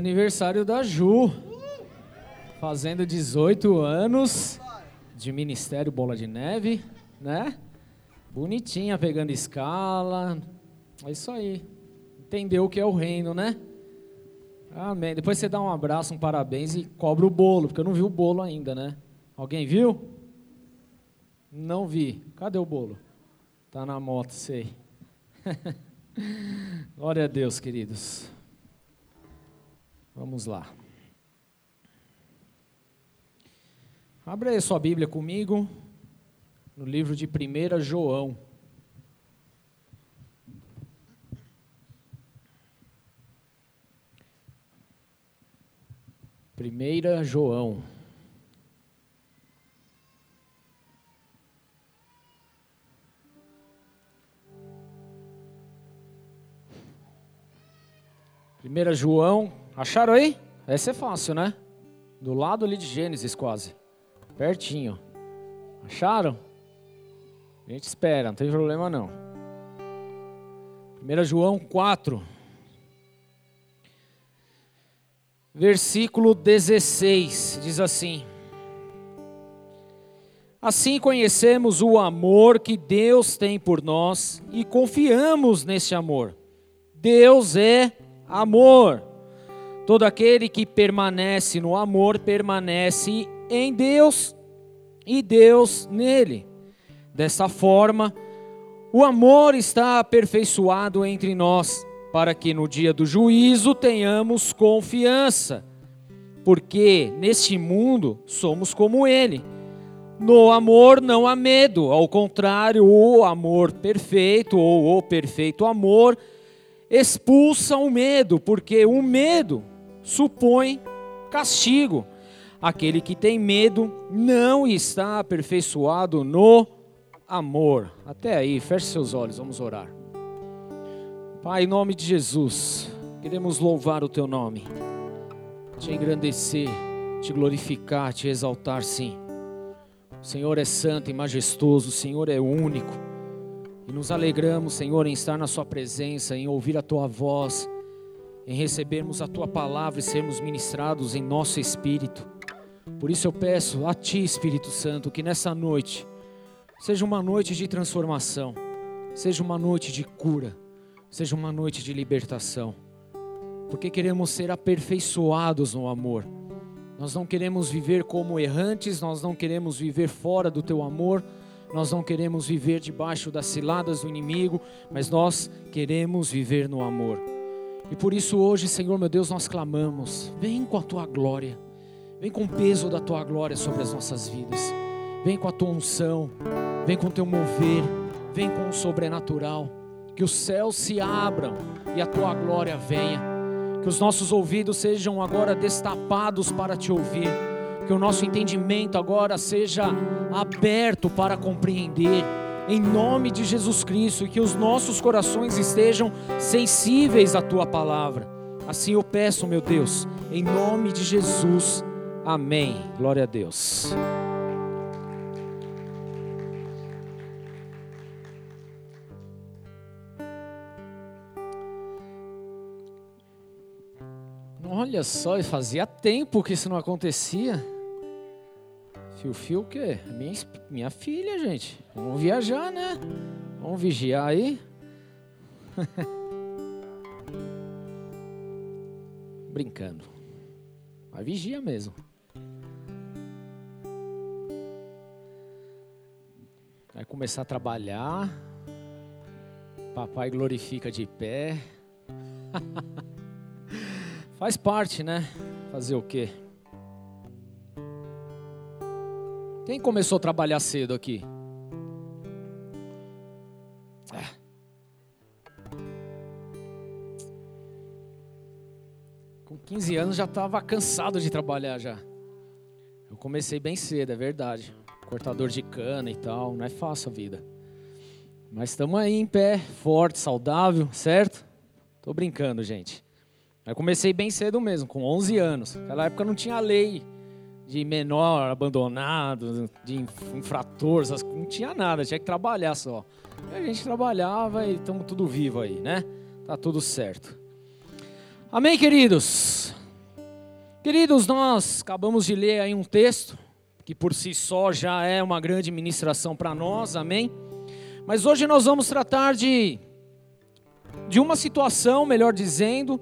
Aniversário da Ju, fazendo 18 anos de Ministério Bola de Neve, né? Bonitinha, pegando escala. É isso aí. Entendeu o que é o reino, né? Amém. Depois você dá um abraço, um parabéns e cobra o bolo, porque eu não vi o bolo ainda, né? Alguém viu? Não vi. Cadê o bolo? Tá na moto, sei. Glória a Deus, queridos. Vamos lá. Abra aí sua Bíblia comigo no livro de 1 João. Primeira João. Primeira João, acharam aí? Essa é fácil, né? Do lado ali de Gênesis quase. Pertinho. Acharam? A gente espera, não tem problema não. 1 João 4, versículo 16, diz assim: Assim conhecemos o amor que Deus tem por nós e confiamos nesse amor. Deus é amor. Todo aquele que permanece no amor permanece em Deus e Deus nele. Dessa forma, o amor está aperfeiçoado entre nós, para que no dia do juízo tenhamos confiança, porque neste mundo somos como ele. No amor não há medo, ao contrário, o amor perfeito ou o perfeito amor expulsa o medo, porque o medo supõe castigo. Aquele que tem medo não está aperfeiçoado no amor. Até aí, feche seus olhos, vamos orar. Pai, em nome de Jesus, queremos louvar o teu nome, te engrandecer, te glorificar, te exaltar, sim. O Senhor é santo e majestoso, o Senhor é único. E nos alegramos, Senhor, em estar na Sua presença, em ouvir a Tua voz, em recebermos a Tua palavra e sermos ministrados em nosso espírito. Por isso eu peço a Ti, Espírito Santo, que nessa noite seja uma noite de transformação, seja uma noite de cura, seja uma noite de libertação, porque queremos ser aperfeiçoados no amor. Nós não queremos viver como errantes, nós não queremos viver fora do Teu amor nós não queremos viver debaixo das ciladas do inimigo, mas nós queremos viver no amor. E por isso hoje, Senhor meu Deus, nós clamamos: vem com a tua glória, vem com o peso da tua glória sobre as nossas vidas, vem com a tua unção, vem com o teu mover, vem com o sobrenatural, que os céus se abram e a tua glória venha, que os nossos ouvidos sejam agora destapados para te ouvir que o nosso entendimento agora seja aberto para compreender, em nome de Jesus Cristo, e que os nossos corações estejam sensíveis à tua palavra. Assim eu peço, meu Deus, em nome de Jesus. Amém. Glória a Deus. Olha só, fazia tempo que isso não acontecia. Fio Fio o quê? Minha, minha filha, gente. Vamos viajar, né? Vamos vigiar aí. Brincando. Mas vigia mesmo. Vai começar a trabalhar. Papai glorifica de pé. Faz parte, né? Fazer o quê? Quem começou a trabalhar cedo aqui? É. Com 15 anos já estava cansado de trabalhar já. Eu comecei bem cedo, é verdade. Cortador de cana e tal, não é fácil a vida. Mas estamos aí em pé, forte, saudável, certo? Tô brincando, gente. Eu comecei bem cedo mesmo, com 11 anos. Naquela época não tinha lei de menor abandonado, de infrator, não tinha nada, tinha que trabalhar só. E a gente trabalhava e estamos tudo vivo aí, né? Tá tudo certo. Amém, queridos? Queridos, nós acabamos de ler aí um texto que por si só já é uma grande ministração para nós, amém? Mas hoje nós vamos tratar de de uma situação, melhor dizendo,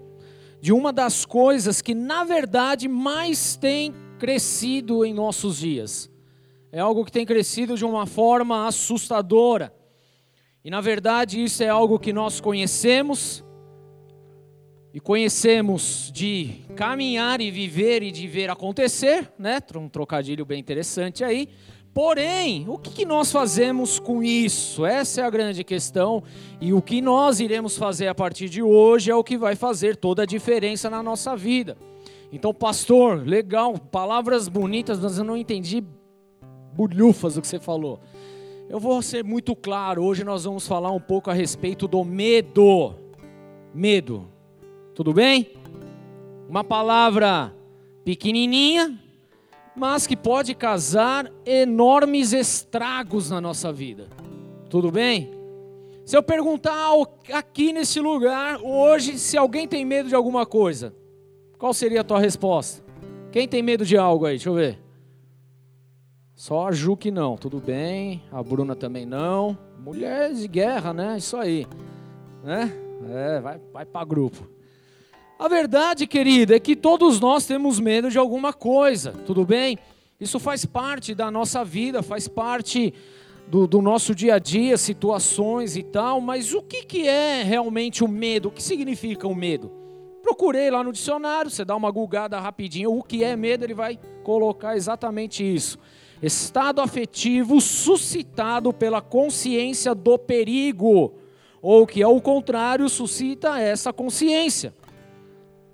de uma das coisas que na verdade mais tem crescido em nossos dias. É algo que tem crescido de uma forma assustadora. E na verdade isso é algo que nós conhecemos, e conhecemos de caminhar e viver e de ver acontecer, né? Um trocadilho bem interessante aí. Porém, o que nós fazemos com isso? Essa é a grande questão. E o que nós iremos fazer a partir de hoje é o que vai fazer toda a diferença na nossa vida. Então, pastor, legal, palavras bonitas, mas eu não entendi bulhufas o que você falou. Eu vou ser muito claro. Hoje nós vamos falar um pouco a respeito do medo. Medo. Tudo bem? Uma palavra pequenininha, mas que pode causar enormes estragos na nossa vida. Tudo bem? Se eu perguntar aqui nesse lugar, hoje, se alguém tem medo de alguma coisa, qual seria a tua resposta? Quem tem medo de algo aí? Deixa eu ver. Só a Ju que não, tudo bem. A Bruna também não. Mulheres de guerra, né? Isso aí. Né? É, vai, vai para grupo. A verdade, querida, é que todos nós temos medo de alguma coisa, tudo bem? Isso faz parte da nossa vida, faz parte do, do, nosso dia a dia, situações e tal, mas o que, que é realmente o medo? O que significa o medo? Procurei lá no dicionário, você dá uma gulgada rapidinho, o que é medo, ele vai colocar exatamente isso. Estado afetivo suscitado pela consciência do perigo, ou que ao contrário suscita essa consciência.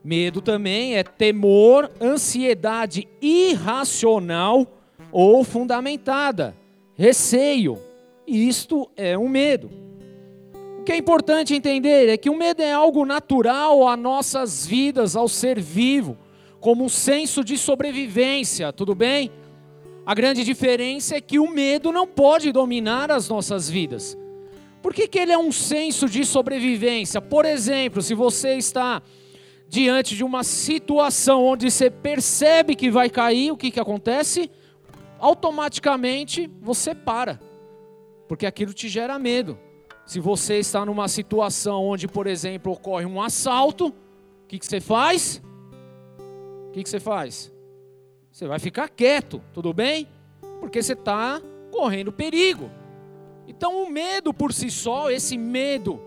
Medo também é temor, ansiedade irracional ou fundamentada, receio. Isto é um medo. Que é importante entender é que o medo é algo natural a nossas vidas, ao ser vivo, como um senso de sobrevivência, tudo bem? A grande diferença é que o medo não pode dominar as nossas vidas. Por que, que ele é um senso de sobrevivência? Por exemplo, se você está diante de uma situação onde você percebe que vai cair, o que, que acontece? Automaticamente você para, porque aquilo te gera medo. Se você está numa situação onde, por exemplo, ocorre um assalto, o que, que você faz? O que, que você faz? Você vai ficar quieto, tudo bem? Porque você está correndo perigo. Então, o medo por si só, esse medo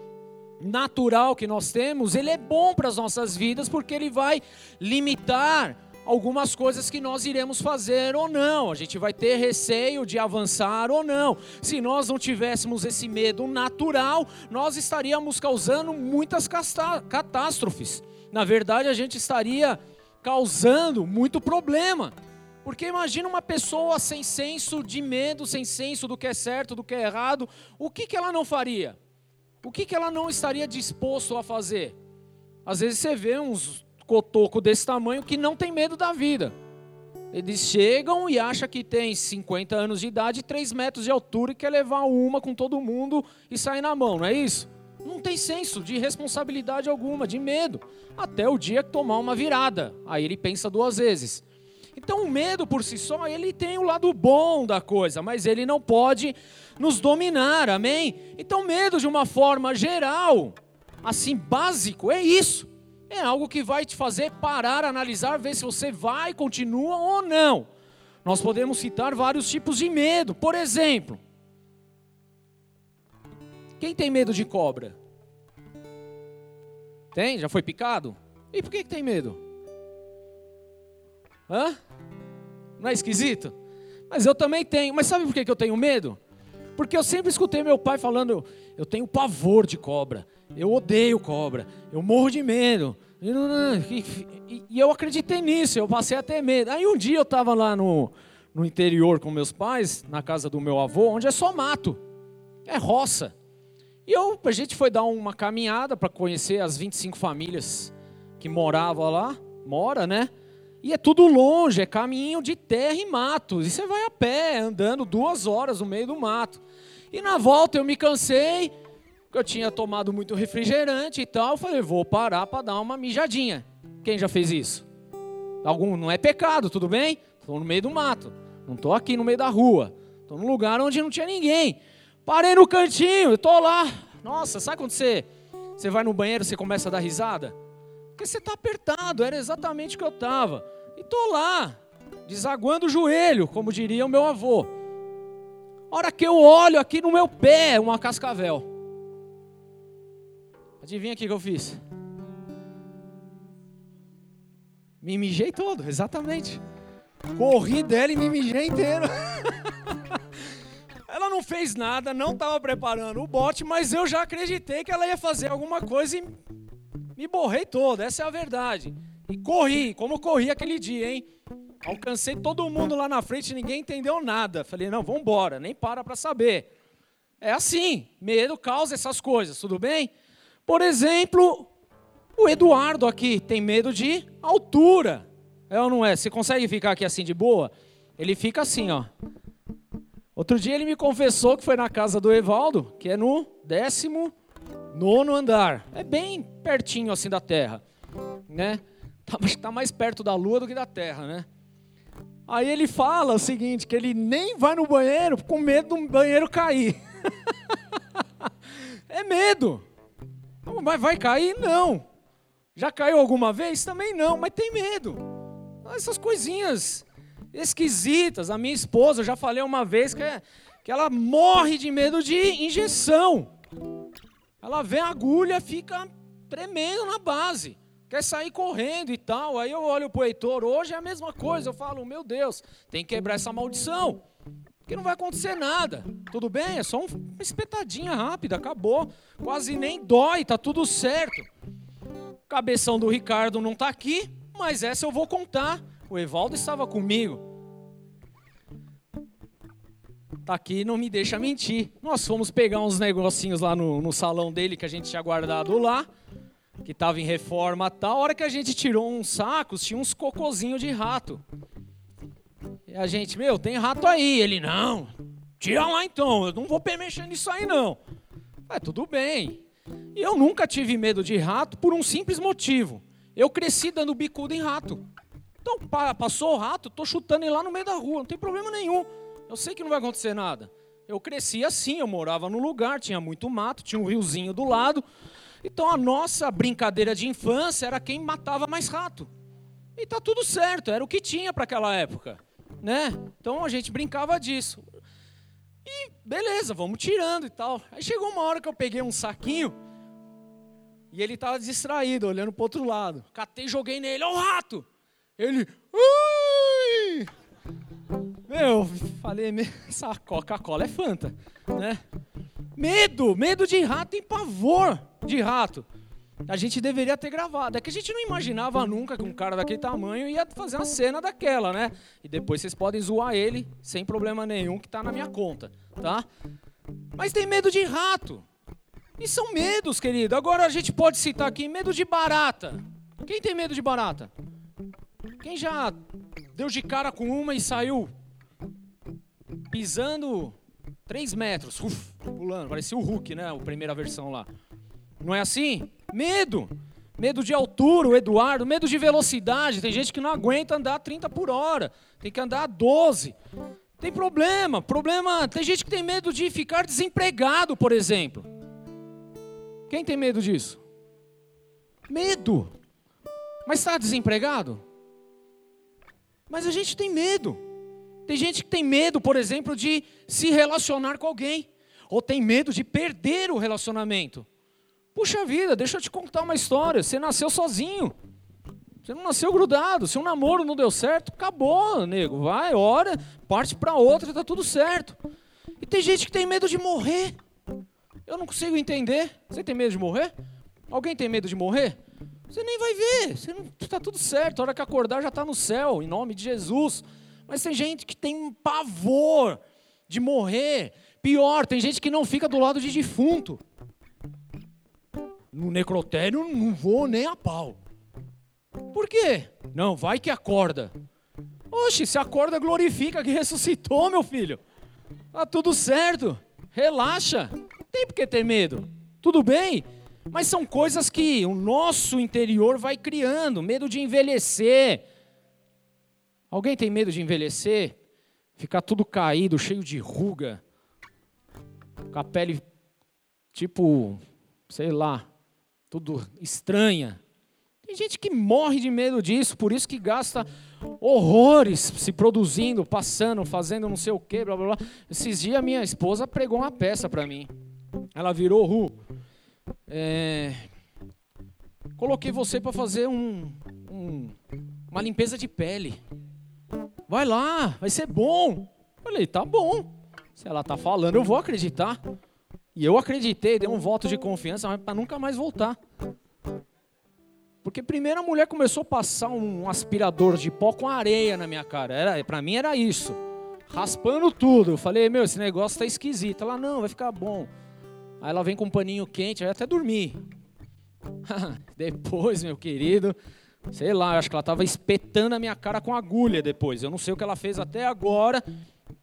natural que nós temos, ele é bom para as nossas vidas porque ele vai limitar algumas coisas que nós iremos fazer ou não. A gente vai ter receio de avançar ou não. Se nós não tivéssemos esse medo natural, nós estaríamos causando muitas catástrofes. Na verdade, a gente estaria causando muito problema. Porque imagina uma pessoa sem senso de medo, sem senso do que é certo, do que é errado, o que, que ela não faria? o que, que ela não estaria disposto a fazer? Às vezes você vê uns cotoco desse tamanho que não tem medo da vida. Eles chegam e acham que tem 50 anos de idade, 3 metros de altura e quer levar uma com todo mundo e sair na mão, não é isso? Não tem senso de responsabilidade alguma, de medo. Até o dia que tomar uma virada. Aí ele pensa duas vezes. Então o medo por si só, ele tem o lado bom da coisa, mas ele não pode nos dominar, amém? Então medo de uma forma geral, assim básico, é isso. É algo que vai te fazer parar, analisar, ver se você vai, continua ou não. Nós podemos citar vários tipos de medo. Por exemplo, quem tem medo de cobra? Tem? Já foi picado? E por que, que tem medo? Hã? Não é esquisito? Mas eu também tenho. Mas sabe por que eu tenho medo? Porque eu sempre escutei meu pai falando: eu tenho pavor de cobra, eu odeio cobra, eu morro de medo. E eu acreditei nisso, eu passei a ter medo. Aí um dia eu estava lá no, no interior com meus pais, na casa do meu avô, onde é só mato, é roça. E eu, a gente foi dar uma caminhada para conhecer as 25 famílias que moravam lá, mora, né? E é tudo longe, é caminho de terra e mato. E você vai a pé, andando duas horas no meio do mato. E na volta eu me cansei, eu tinha tomado muito refrigerante e tal. Eu falei, vou parar para dar uma mijadinha. Quem já fez isso? Algum não é pecado, tudo bem? Estou no meio do mato. Não estou aqui no meio da rua. Estou num lugar onde não tinha ninguém. Parei no cantinho, estou lá. Nossa, sabe quando você, você vai no banheiro e você começa a dar risada? Porque você está apertado, era exatamente o que eu estava. E estou lá, desaguando o joelho, como diria o meu avô. A hora que eu olho aqui no meu pé, uma cascavel. Adivinha o que eu fiz? Me mijei todo, exatamente. Corri dela e me mijei inteiro. ela não fez nada, não estava preparando o bote, mas eu já acreditei que ela ia fazer alguma coisa e me borrei todo, essa é a verdade. E corri, como corri aquele dia, hein? Alcancei todo mundo lá na frente, ninguém entendeu nada. Falei, não, vamos embora, nem para para saber. É assim, medo causa essas coisas, tudo bem? Por exemplo, o Eduardo aqui tem medo de altura. É ou não é? Você consegue ficar aqui assim de boa? Ele fica assim, ó. Outro dia ele me confessou que foi na casa do Evaldo, que é no décimo nono andar. É bem pertinho assim da terra, né? Tá, tá mais perto da lua do que da terra, né? Aí ele fala o seguinte, que ele nem vai no banheiro com medo do banheiro cair. é medo. Mas vai cair? Não. Já caiu alguma vez? Também não, mas tem medo. Essas coisinhas esquisitas. A minha esposa, eu já falei uma vez que, é, que ela morre de medo de injeção. Ela vê a agulha, fica tremendo na base quer sair correndo e tal. Aí eu olho pro Heitor, hoje é a mesma coisa. Eu falo, meu Deus, tem que quebrar essa maldição. Porque não vai acontecer nada. Tudo bem? É só uma espetadinha rápida, acabou. Quase nem dói, tá tudo certo. Cabeção do Ricardo não tá aqui, mas essa eu vou contar. O Evaldo estava comigo. Tá aqui, não me deixa mentir. Nós fomos pegar uns negocinhos lá no, no salão dele que a gente tinha guardado lá que estava em reforma tal. A hora que a gente tirou uns sacos, tinha uns cocozinhos de rato. E a gente, meu, tem rato aí. Ele, não, tira lá então, eu não vou mexer nisso aí não. É, tudo bem. E eu nunca tive medo de rato por um simples motivo. Eu cresci dando bicuda em rato. Então, passou o rato, tô chutando ele lá no meio da rua, não tem problema nenhum. Eu sei que não vai acontecer nada. Eu cresci assim, eu morava no lugar, tinha muito mato, tinha um riozinho do lado. Então a nossa brincadeira de infância era quem matava mais rato. E tá tudo certo, era o que tinha para aquela época, né? Então a gente brincava disso. E beleza, vamos tirando e tal. Aí chegou uma hora que eu peguei um saquinho e ele estava distraído, olhando para outro lado. Catei, joguei nele, ó o rato. Ele, ui! Meu, falei, essa Coca-Cola é Fanta, né? Medo, medo de rato tem pavor de rato. A gente deveria ter gravado. É que a gente não imaginava nunca que um cara daquele tamanho ia fazer uma cena daquela, né? E depois vocês podem zoar ele sem problema nenhum, que tá na minha conta, tá? Mas tem medo de rato. E são medos, querido. Agora a gente pode citar aqui medo de barata. Quem tem medo de barata? Quem já deu de cara com uma e saiu pisando 3 metros, uf, pulando, parecia o Hulk, né? A primeira versão lá. Não é assim? Medo. Medo de altura, o Eduardo, medo de velocidade. Tem gente que não aguenta andar 30 por hora, tem que andar 12. Tem problema, problema. Tem gente que tem medo de ficar desempregado, por exemplo. Quem tem medo disso? Medo. Mas está desempregado? Mas a gente tem medo. Tem gente que tem medo, por exemplo, de se relacionar com alguém, ou tem medo de perder o relacionamento. Puxa vida, deixa eu te contar uma história. Você nasceu sozinho. Você não nasceu grudado. Se um namoro não deu certo, acabou, nego. Vai, ora, parte para outra, tá tudo certo. E tem gente que tem medo de morrer. Eu não consigo entender. Você tem medo de morrer? Alguém tem medo de morrer? Você nem vai ver. Você não, tá tudo certo. A hora que acordar já está no céu, em nome de Jesus. Mas tem gente que tem um pavor de morrer. Pior, tem gente que não fica do lado de defunto. No necrotério não vou nem a pau. Por quê? Não, vai que acorda. Oxe, se acorda, glorifica que ressuscitou, meu filho. Tá tudo certo. Relaxa. Não tem por que ter medo. Tudo bem? Mas são coisas que o nosso interior vai criando. Medo de envelhecer Alguém tem medo de envelhecer? Ficar tudo caído, cheio de ruga, com a pele tipo, sei lá, tudo estranha. Tem gente que morre de medo disso, por isso que gasta horrores se produzindo, passando, fazendo não sei o quê, blá blá blá. Esses dias minha esposa pregou uma peça para mim. Ela virou Ru. É... Coloquei você para fazer um, um, uma limpeza de pele. Vai lá, vai ser bom. Falei, tá bom. Se ela tá falando, eu vou acreditar. E eu acreditei, dei um voto de confiança, para nunca mais voltar. Porque primeiro a mulher começou a passar um aspirador de pó com areia na minha cara. Era, para mim era isso. Raspando tudo. Eu falei, meu, esse negócio tá esquisito. Ela, não, vai ficar bom. Aí ela vem com um paninho quente, aí até dormir. depois, meu querido, sei lá, acho que ela tava espetando a minha cara com agulha depois. Eu não sei o que ela fez até agora.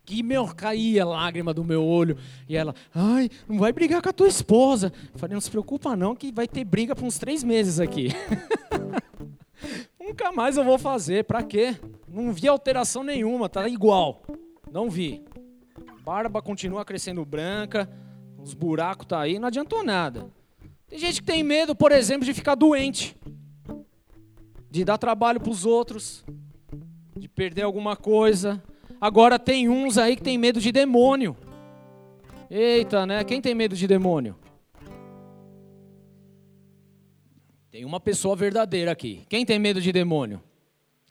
Que, meu, caía lágrima do meu olho. E ela, ai, não vai brigar com a tua esposa. Eu falei, não se preocupa não, que vai ter briga por uns três meses aqui. Nunca mais eu vou fazer, pra quê? Não vi alteração nenhuma, tá igual. Não vi. Barba continua crescendo branca, os buracos tá aí, não adiantou nada. Tem gente que tem medo, por exemplo, de ficar doente. De dar trabalho para os outros, de perder alguma coisa, Agora tem uns aí que tem medo de demônio. Eita, né? Quem tem medo de demônio? Tem uma pessoa verdadeira aqui. Quem tem medo de demônio?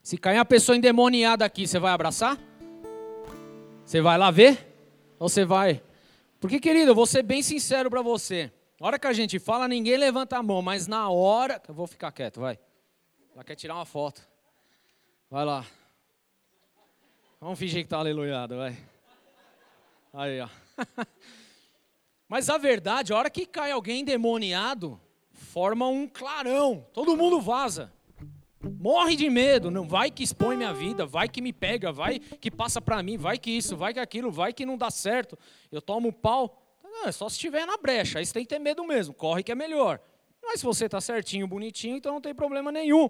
Se cair uma pessoa endemoniada aqui, você vai abraçar? Você vai lá ver? Ou você vai? Porque, querido, eu vou ser bem sincero para você. Na hora que a gente fala, ninguém levanta a mão, mas na hora. Eu vou ficar quieto, vai. Ela quer tirar uma foto. Vai lá. Vamos fingir que tá aleluiado, vai. Aí, ó. Mas a verdade, a hora que cai alguém endemoniado, forma um clarão. Todo mundo vaza. Morre de medo, não vai que expõe minha vida, vai que me pega, vai que passa para mim, vai que isso, vai que aquilo, vai que não dá certo. Eu tomo pau. Não, é só se estiver na brecha, aí você tem que ter medo mesmo, corre que é melhor. Mas se você está certinho, bonitinho, então não tem problema nenhum.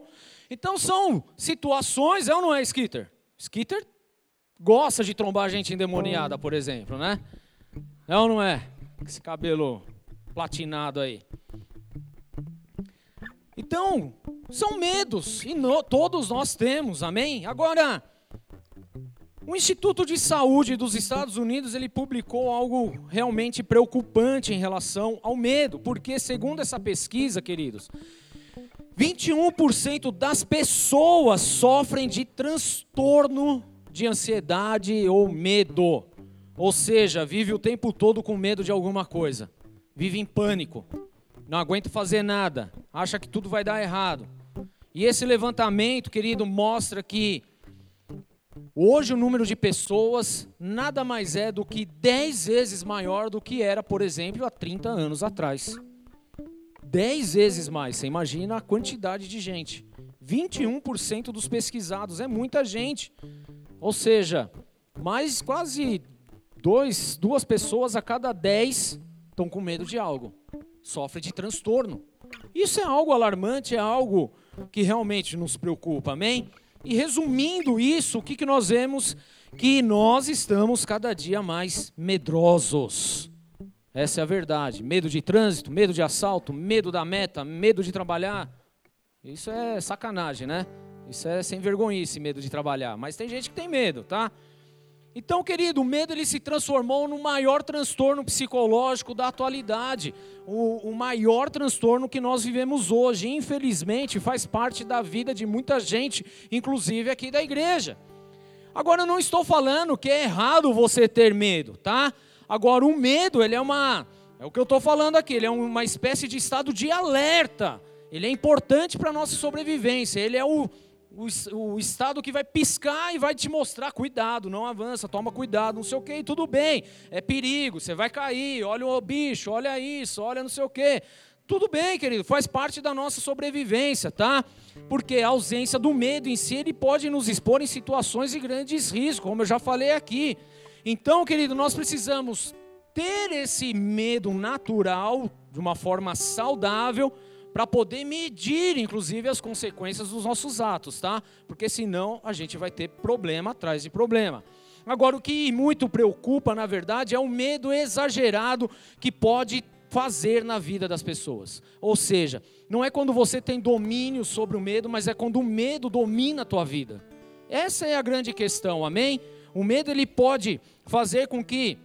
Então são situações, é ou não é, Skitter? Skitter gosta de trombar gente endemoniada, por exemplo, né? É ou não é? Esse cabelo platinado aí. Então, são medos, e no, todos nós temos, amém? Agora, o Instituto de Saúde dos Estados Unidos, ele publicou algo realmente preocupante em relação ao medo, porque segundo essa pesquisa, queridos, 21% das pessoas sofrem de transtorno de ansiedade ou medo. Ou seja, vive o tempo todo com medo de alguma coisa. Vive em pânico. Não aguenta fazer nada. Acha que tudo vai dar errado. E esse levantamento, querido, mostra que hoje o número de pessoas nada mais é do que 10 vezes maior do que era, por exemplo, há 30 anos atrás. 10 vezes mais. Você imagina a quantidade de gente. 21% dos pesquisados é muita gente. Ou seja, mais quase dois, duas pessoas a cada dez estão com medo de algo, sofrem de transtorno. Isso é algo alarmante, é algo que realmente nos preocupa, amém? E resumindo isso, o que, que nós vemos? Que nós estamos cada dia mais medrosos. Essa é a verdade. Medo de trânsito, medo de assalto, medo da meta, medo de trabalhar. Isso é sacanagem, né? Isso é sem vergonhice, medo de trabalhar. Mas tem gente que tem medo, tá? Então, querido, o medo ele se transformou no maior transtorno psicológico da atualidade, o, o, maior transtorno que nós vivemos hoje. Infelizmente, faz parte da vida de muita gente, inclusive aqui da igreja. Agora, eu não estou falando que é errado você ter medo, tá? Agora, o medo, ele é uma, é o que eu estou falando aqui, ele é uma espécie de estado de alerta. Ele é importante para a nossa sobrevivência. Ele é o, o, o, estado que vai piscar e vai te mostrar, cuidado, não avança, toma cuidado, não sei o que, tudo bem, é perigo, você vai cair, olha o bicho, olha isso, olha não sei o que. Tudo bem, querido, faz parte da nossa sobrevivência, tá? Porque a ausência do medo em si, ele pode nos expor em situações de grandes riscos, como eu já falei aqui. Então, querido, nós precisamos ter esse medo natural, de uma forma saudável, para poder medir, inclusive, as consequências dos nossos atos, tá? Porque senão a gente vai ter problema atrás de problema. Agora, o que muito preocupa, na verdade, é o medo exagerado que pode fazer na vida das pessoas. Ou seja, não é quando você tem domínio sobre o medo, mas é quando o medo domina a tua vida. Essa é a grande questão, amém? O medo ele pode fazer com que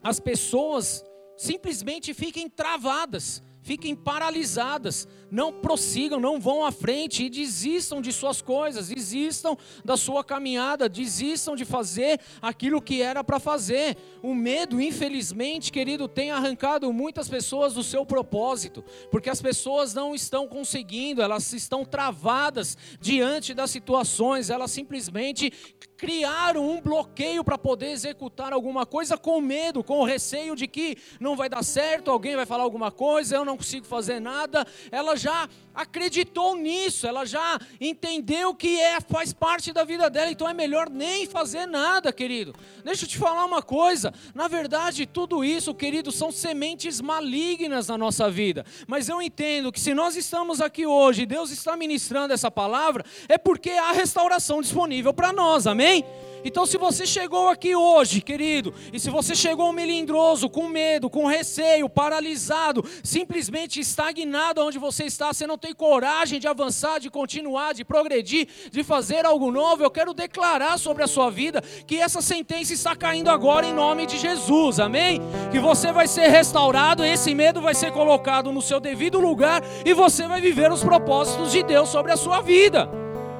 as pessoas simplesmente fiquem travadas fiquem paralisadas, não prossigam, não vão à frente e desistam de suas coisas, desistam da sua caminhada, desistam de fazer aquilo que era para fazer. O medo, infelizmente, querido, tem arrancado muitas pessoas do seu propósito, porque as pessoas não estão conseguindo, elas estão travadas diante das situações, elas simplesmente criaram um bloqueio para poder executar alguma coisa com medo, com o receio de que não vai dar certo, alguém vai falar alguma coisa, eu não consigo fazer nada. Ela já acreditou nisso, ela já entendeu que é, faz parte da vida dela, então é melhor nem fazer nada, querido. Deixa eu te falar uma coisa, na verdade, tudo isso, querido, são sementes malignas na nossa vida. Mas eu entendo que se nós estamos aqui hoje, Deus está ministrando essa palavra, é porque há restauração disponível para nós, amém? Então, se você chegou aqui hoje, querido, e se você chegou melindroso, com medo, com receio, paralisado, simplesmente estagnado onde você está, você não tem coragem de avançar, de continuar, de progredir, de fazer algo novo, eu quero declarar sobre a sua vida que essa sentença está caindo agora em nome de Jesus, amém? Que você vai ser restaurado, esse medo vai ser colocado no seu devido lugar e você vai viver os propósitos de Deus sobre a sua vida,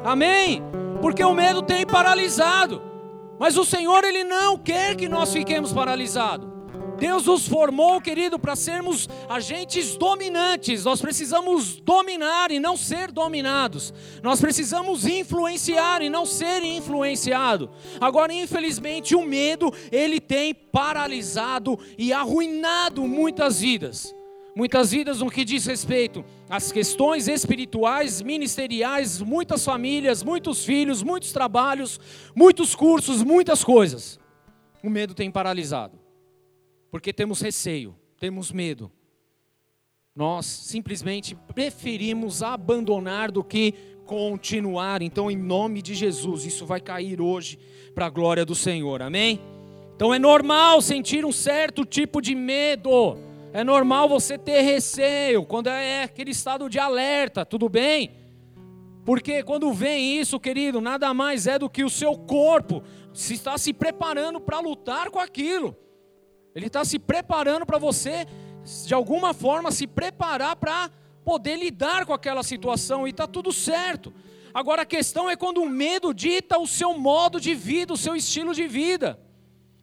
amém? Porque o medo tem paralisado. Mas o Senhor, Ele não quer que nós fiquemos paralisados. Deus nos formou, querido, para sermos agentes dominantes. Nós precisamos dominar e não ser dominados. Nós precisamos influenciar e não ser influenciado. Agora, infelizmente, o medo, ele tem paralisado e arruinado muitas vidas. Muitas vidas no que diz respeito às questões espirituais, ministeriais, muitas famílias, muitos filhos, muitos trabalhos, muitos cursos, muitas coisas. O medo tem paralisado. Porque temos receio, temos medo. Nós simplesmente preferimos abandonar do que continuar. Então, em nome de Jesus, isso vai cair hoje para a glória do Senhor. Amém? Então é normal sentir um certo tipo de medo é normal você ter receio quando é aquele estado de alerta, tudo bem? Porque quando vem isso, querido, nada mais é do que o seu corpo se está se preparando para lutar com aquilo. Ele está se preparando para você, de alguma forma, se preparar para poder lidar com aquela situação e está tudo certo. Agora a questão é quando o medo dita o seu modo de vida, o seu estilo de vida.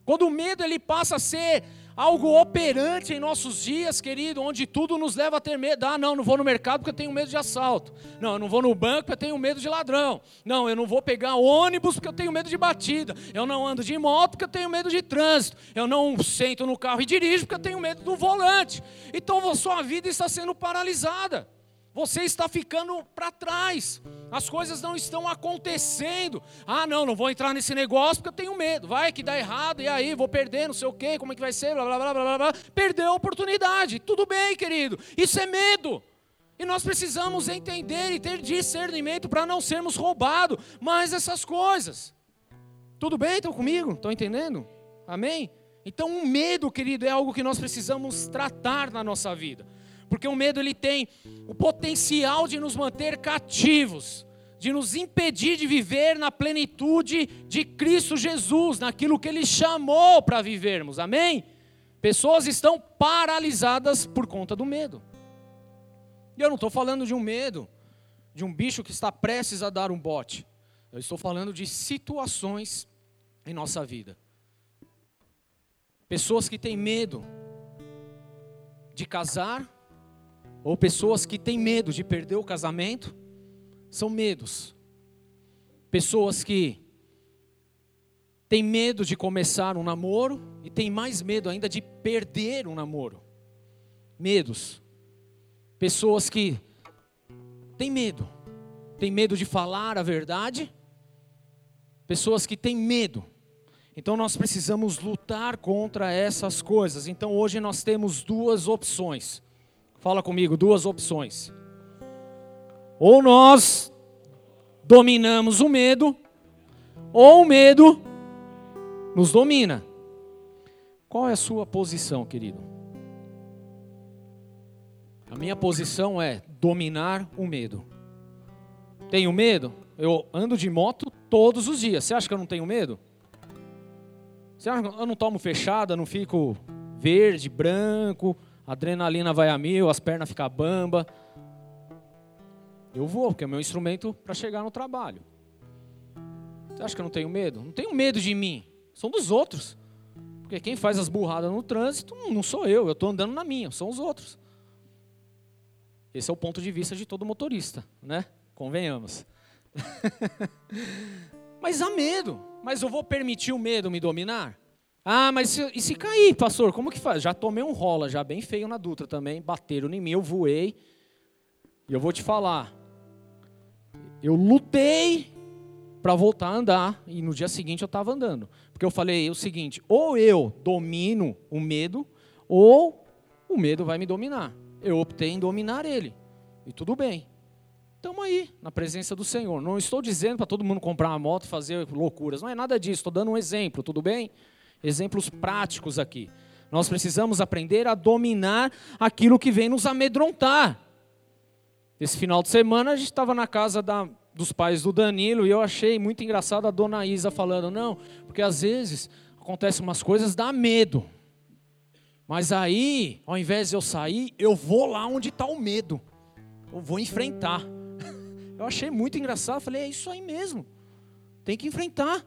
Quando o medo ele passa a ser algo operante em nossos dias, querido, onde tudo nos leva a ter medo. Ah, não, não vou no mercado porque eu tenho medo de assalto. Não, eu não vou no banco porque eu tenho medo de ladrão. Não, eu não vou pegar ônibus porque eu tenho medo de batida. Eu não ando de moto porque eu tenho medo de trânsito. Eu não sento no carro e dirijo porque eu tenho medo do volante. Então, sua vida está sendo paralisada. Você está ficando para trás. As coisas não estão acontecendo. Ah, não, não vou entrar nesse negócio porque eu tenho medo. Vai que dá errado, e aí, vou perder, não sei o quê, como é que vai ser, blá, blá, blá, blá, blá. Perdeu a oportunidade. Tudo bem, querido. Isso é medo. E nós precisamos entender e ter discernimento para não sermos roubados mais essas coisas. Tudo bem? Estão comigo? Estão entendendo? Amém? Então, o medo, querido, é algo que nós precisamos tratar na nossa vida. Porque o medo ele tem o potencial de nos manter cativos, de nos impedir de viver na plenitude de Cristo Jesus, naquilo que ele chamou para vivermos. Amém? Pessoas estão paralisadas por conta do medo. E eu não estou falando de um medo, de um bicho que está prestes a dar um bote. Eu estou falando de situações em nossa vida. Pessoas que têm medo de casar ou pessoas que têm medo de perder o casamento, são medos. Pessoas que têm medo de começar um namoro e têm mais medo ainda de perder um namoro. Medos. Pessoas que têm medo, têm medo de falar a verdade. Pessoas que têm medo. Então nós precisamos lutar contra essas coisas. Então hoje nós temos duas opções Fala comigo, duas opções. Ou nós dominamos o medo, ou o medo nos domina. Qual é a sua posição, querido? A minha posição é dominar o medo. Tenho medo? Eu ando de moto todos os dias. Você acha que eu não tenho medo? Você acha que eu não tomo fechada, não fico verde, branco, adrenalina vai a mil, as pernas ficam bamba? Eu vou, porque é meu instrumento para chegar no trabalho. Você acha que eu não tenho medo? Não tenho medo de mim, são dos outros. Porque quem faz as burradas no trânsito não sou eu, eu estou andando na minha, são os outros. Esse é o ponto de vista de todo motorista, né? Convenhamos. mas há medo. Mas eu vou permitir o medo me dominar? Ah, mas se, e se cair, pastor? Como que faz? Já tomei um rola, já bem feio na Dutra também. Bateram em mim, eu voei. E eu vou te falar. Eu lutei para voltar a andar. E no dia seguinte eu estava andando. Porque eu falei o seguinte: ou eu domino o medo, ou o medo vai me dominar eu optei em dominar ele. E tudo bem. Estamos aí, na presença do Senhor. Não estou dizendo para todo mundo comprar uma moto e fazer loucuras. Não é nada disso. Estou dando um exemplo, tudo bem? Exemplos práticos aqui. Nós precisamos aprender a dominar aquilo que vem nos amedrontar. Esse final de semana a gente estava na casa da, dos pais do Danilo e eu achei muito engraçado a dona Isa falando, não, porque às vezes acontecem umas coisas, dá medo. Mas aí, ao invés de eu sair, eu vou lá onde está o medo. Eu vou enfrentar. Eu achei muito engraçado. Falei, é isso aí mesmo. Tem que enfrentar.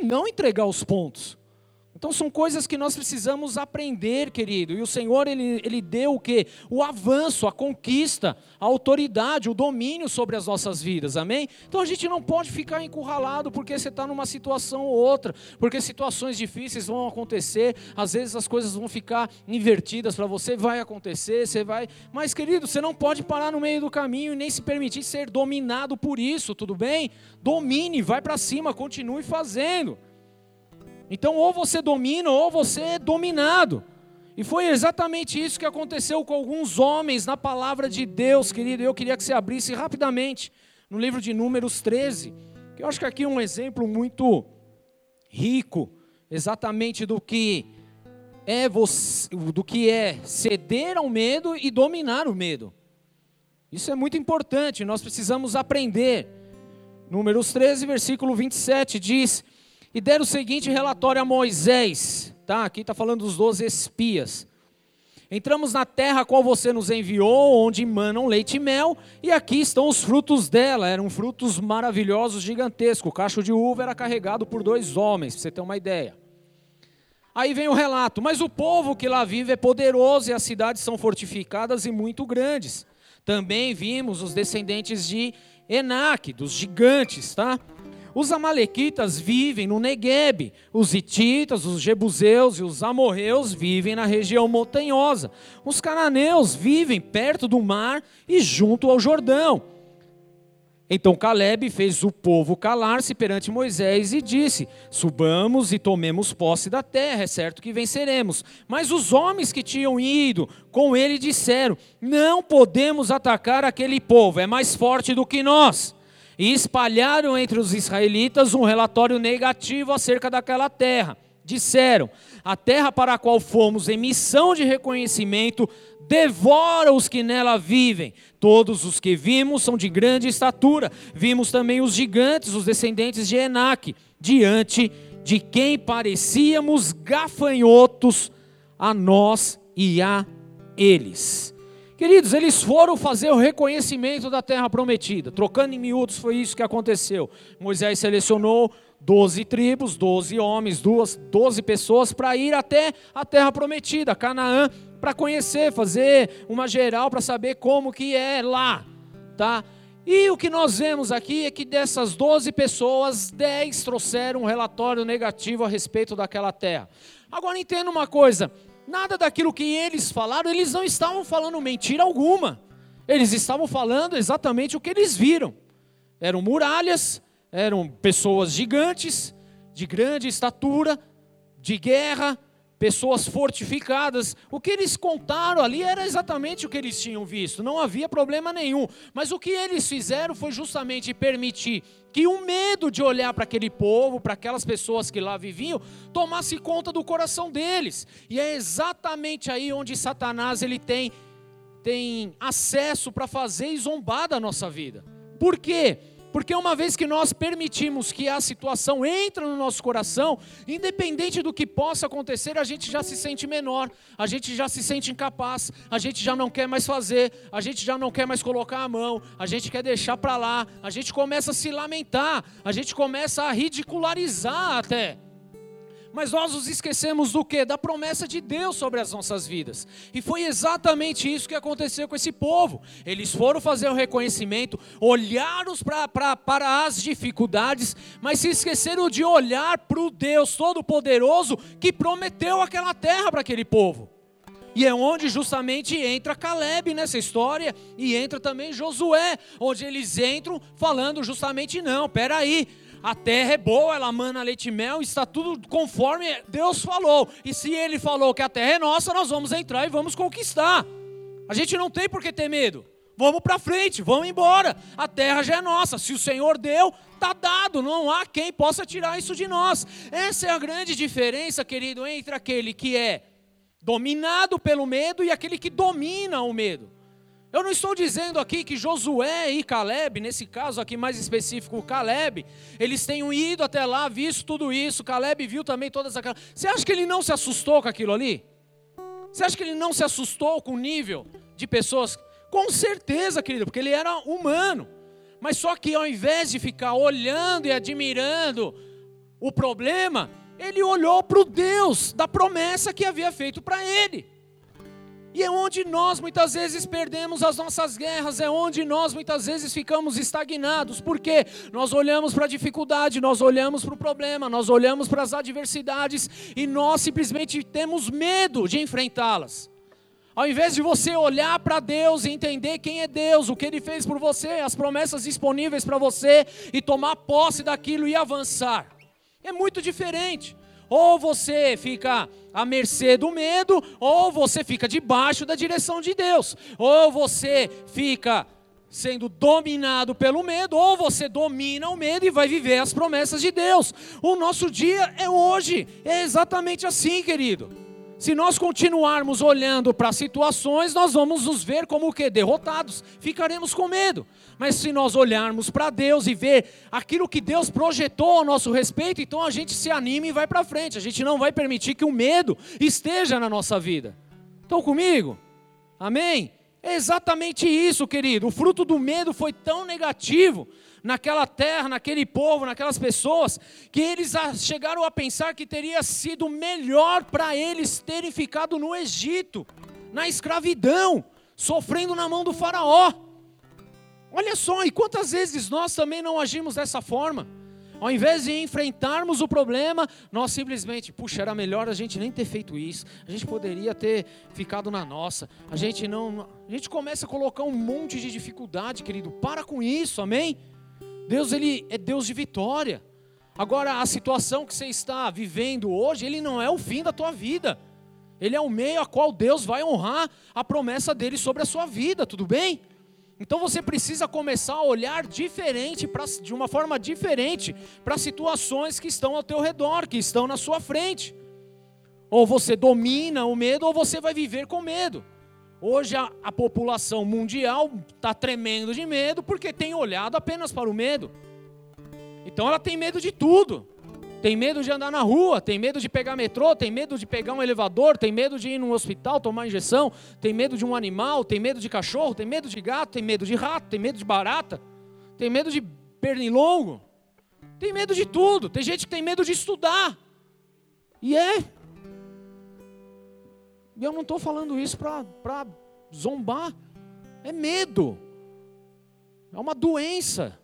Não entregar os pontos. Então são coisas que nós precisamos aprender, querido. E o Senhor, Ele, ele deu o quê? O avanço, a conquista, a autoridade, o domínio sobre as nossas vidas, amém? Então a gente não pode ficar encurralado porque você está numa situação ou outra, porque situações difíceis vão acontecer, às vezes as coisas vão ficar invertidas para você, vai acontecer, você vai. Mas, querido, você não pode parar no meio do caminho e nem se permitir ser dominado por isso, tudo bem? Domine, vai para cima, continue fazendo. Então, ou você domina, ou você é dominado. E foi exatamente isso que aconteceu com alguns homens na palavra de Deus, querido. Eu queria que você abrisse rapidamente no livro de Números 13, que eu acho que aqui é um exemplo muito rico, exatamente do que é você, do que é ceder ao medo e dominar o medo. Isso é muito importante, nós precisamos aprender. Números 13, versículo 27 diz: e deram o seguinte relatório a Moisés, tá? Aqui está falando dos doze espias. Entramos na terra a qual você nos enviou, onde manam leite e mel, e aqui estão os frutos dela. Eram frutos maravilhosos, gigantescos. O cacho de uva era carregado por dois homens, para você ter uma ideia. Aí vem o relato: Mas o povo que lá vive é poderoso e as cidades são fortificadas e muito grandes. Também vimos os descendentes de Enac, dos gigantes, tá? Os amalequitas vivem no Negueb, os hititas, os jebuseus e os amorreus vivem na região montanhosa. Os cananeus vivem perto do mar e junto ao Jordão. Então Caleb fez o povo calar-se perante Moisés e disse: Subamos e tomemos posse da terra, é certo que venceremos. Mas os homens que tinham ido com ele disseram: Não podemos atacar aquele povo, é mais forte do que nós e espalharam entre os israelitas um relatório negativo acerca daquela terra. Disseram: A terra para a qual fomos em missão de reconhecimento devora os que nela vivem. Todos os que vimos são de grande estatura. Vimos também os gigantes, os descendentes de Enaque, diante de quem parecíamos gafanhotos a nós e a eles. Queridos, eles foram fazer o reconhecimento da terra prometida. Trocando em miúdos, foi isso que aconteceu. Moisés selecionou 12 tribos, 12 homens, duas, 12 pessoas para ir até a terra prometida, Canaã, para conhecer, fazer uma geral para saber como que é lá, tá? E o que nós vemos aqui é que dessas 12 pessoas, 10 trouxeram um relatório negativo a respeito daquela terra. Agora entenda uma coisa, Nada daquilo que eles falaram, eles não estavam falando mentira alguma. Eles estavam falando exatamente o que eles viram. Eram muralhas, eram pessoas gigantes, de grande estatura, de guerra, pessoas fortificadas. O que eles contaram ali era exatamente o que eles tinham visto, não havia problema nenhum. Mas o que eles fizeram foi justamente permitir que o medo de olhar para aquele povo, para aquelas pessoas que lá viviam, tomasse conta do coração deles. E é exatamente aí onde Satanás ele tem tem acesso para fazer e zombar da nossa vida. Por quê? Porque uma vez que nós permitimos que a situação entre no nosso coração, independente do que possa acontecer, a gente já se sente menor, a gente já se sente incapaz, a gente já não quer mais fazer, a gente já não quer mais colocar a mão, a gente quer deixar para lá, a gente começa a se lamentar, a gente começa a ridicularizar até. Mas nós nos esquecemos do que? Da promessa de Deus sobre as nossas vidas. E foi exatamente isso que aconteceu com esse povo. Eles foram fazer o reconhecimento, olharam para as dificuldades, mas se esqueceram de olhar para o Deus Todo-Poderoso que prometeu aquela terra para aquele povo. E é onde justamente entra Caleb nessa história e entra também Josué, onde eles entram falando justamente não, peraí, a terra é boa, ela mana leite e mel, está tudo conforme Deus falou. E se Ele falou que a terra é nossa, nós vamos entrar e vamos conquistar. A gente não tem por que ter medo. Vamos para frente, vamos embora. A terra já é nossa. Se o Senhor deu, está dado. Não há quem possa tirar isso de nós. Essa é a grande diferença, querido, entre aquele que é dominado pelo medo e aquele que domina o medo. Eu não estou dizendo aqui que Josué e Caleb, nesse caso aqui mais específico, Caleb, eles tenham ido até lá, visto tudo isso. Caleb viu também todas aquelas. Você acha que ele não se assustou com aquilo ali? Você acha que ele não se assustou com o nível de pessoas? Com certeza, querido, porque ele era humano. Mas só que ao invés de ficar olhando e admirando o problema, ele olhou para o Deus da promessa que havia feito para ele. E é onde nós muitas vezes perdemos as nossas guerras, é onde nós muitas vezes ficamos estagnados, porque nós olhamos para a dificuldade, nós olhamos para o problema, nós olhamos para as adversidades e nós simplesmente temos medo de enfrentá-las. Ao invés de você olhar para Deus e entender quem é Deus, o que Ele fez por você, as promessas disponíveis para você e tomar posse daquilo e avançar, é muito diferente. Ou você fica à mercê do medo, ou você fica debaixo da direção de Deus. Ou você fica sendo dominado pelo medo, ou você domina o medo e vai viver as promessas de Deus. O nosso dia é hoje, é exatamente assim, querido. Se nós continuarmos olhando para situações, nós vamos nos ver como o que? Derrotados, ficaremos com medo. Mas se nós olharmos para Deus e ver aquilo que Deus projetou ao nosso respeito, então a gente se anima e vai para frente. A gente não vai permitir que o medo esteja na nossa vida. Estão comigo? Amém? É exatamente isso, querido. O fruto do medo foi tão negativo naquela terra, naquele povo, naquelas pessoas, que eles chegaram a pensar que teria sido melhor para eles terem ficado no Egito, na escravidão, sofrendo na mão do Faraó. Olha só, e quantas vezes nós também não agimos dessa forma? Ao invés de enfrentarmos o problema, nós simplesmente, puxa, era melhor a gente nem ter feito isso. A gente poderia ter ficado na nossa. A gente não, a gente começa a colocar um monte de dificuldade, querido. Para com isso, amém? Deus ele é Deus de vitória. Agora a situação que você está vivendo hoje, ele não é o fim da tua vida. Ele é o meio a qual Deus vai honrar a promessa dele sobre a sua vida, tudo bem? Então você precisa começar a olhar diferente, pra, de uma forma diferente, para situações que estão ao teu redor, que estão na sua frente. Ou você domina o medo, ou você vai viver com medo. Hoje a, a população mundial está tremendo de medo porque tem olhado apenas para o medo. Então ela tem medo de tudo. Tem medo de andar na rua, tem medo de pegar metrô, tem medo de pegar um elevador, tem medo de ir num hospital tomar injeção, tem medo de um animal, tem medo de cachorro, tem medo de gato, tem medo de rato, tem medo de barata, tem medo de pernilongo, tem medo de tudo. Tem gente que tem medo de estudar. E é. E eu não estou falando isso para zombar. É medo. É uma doença.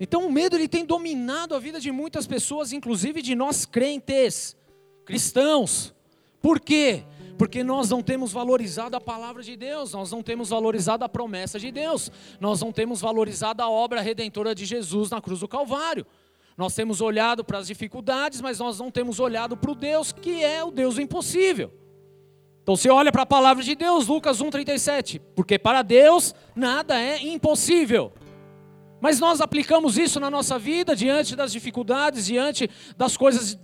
Então o medo ele tem dominado a vida de muitas pessoas, inclusive de nós crentes, cristãos. Por quê? Porque nós não temos valorizado a palavra de Deus, nós não temos valorizado a promessa de Deus, nós não temos valorizado a obra redentora de Jesus na cruz do Calvário. Nós temos olhado para as dificuldades, mas nós não temos olhado para o Deus que é o Deus do impossível. Então você olha para a palavra de Deus, Lucas 1,37, porque para Deus nada é impossível. Mas nós aplicamos isso na nossa vida, diante das dificuldades, diante das coisas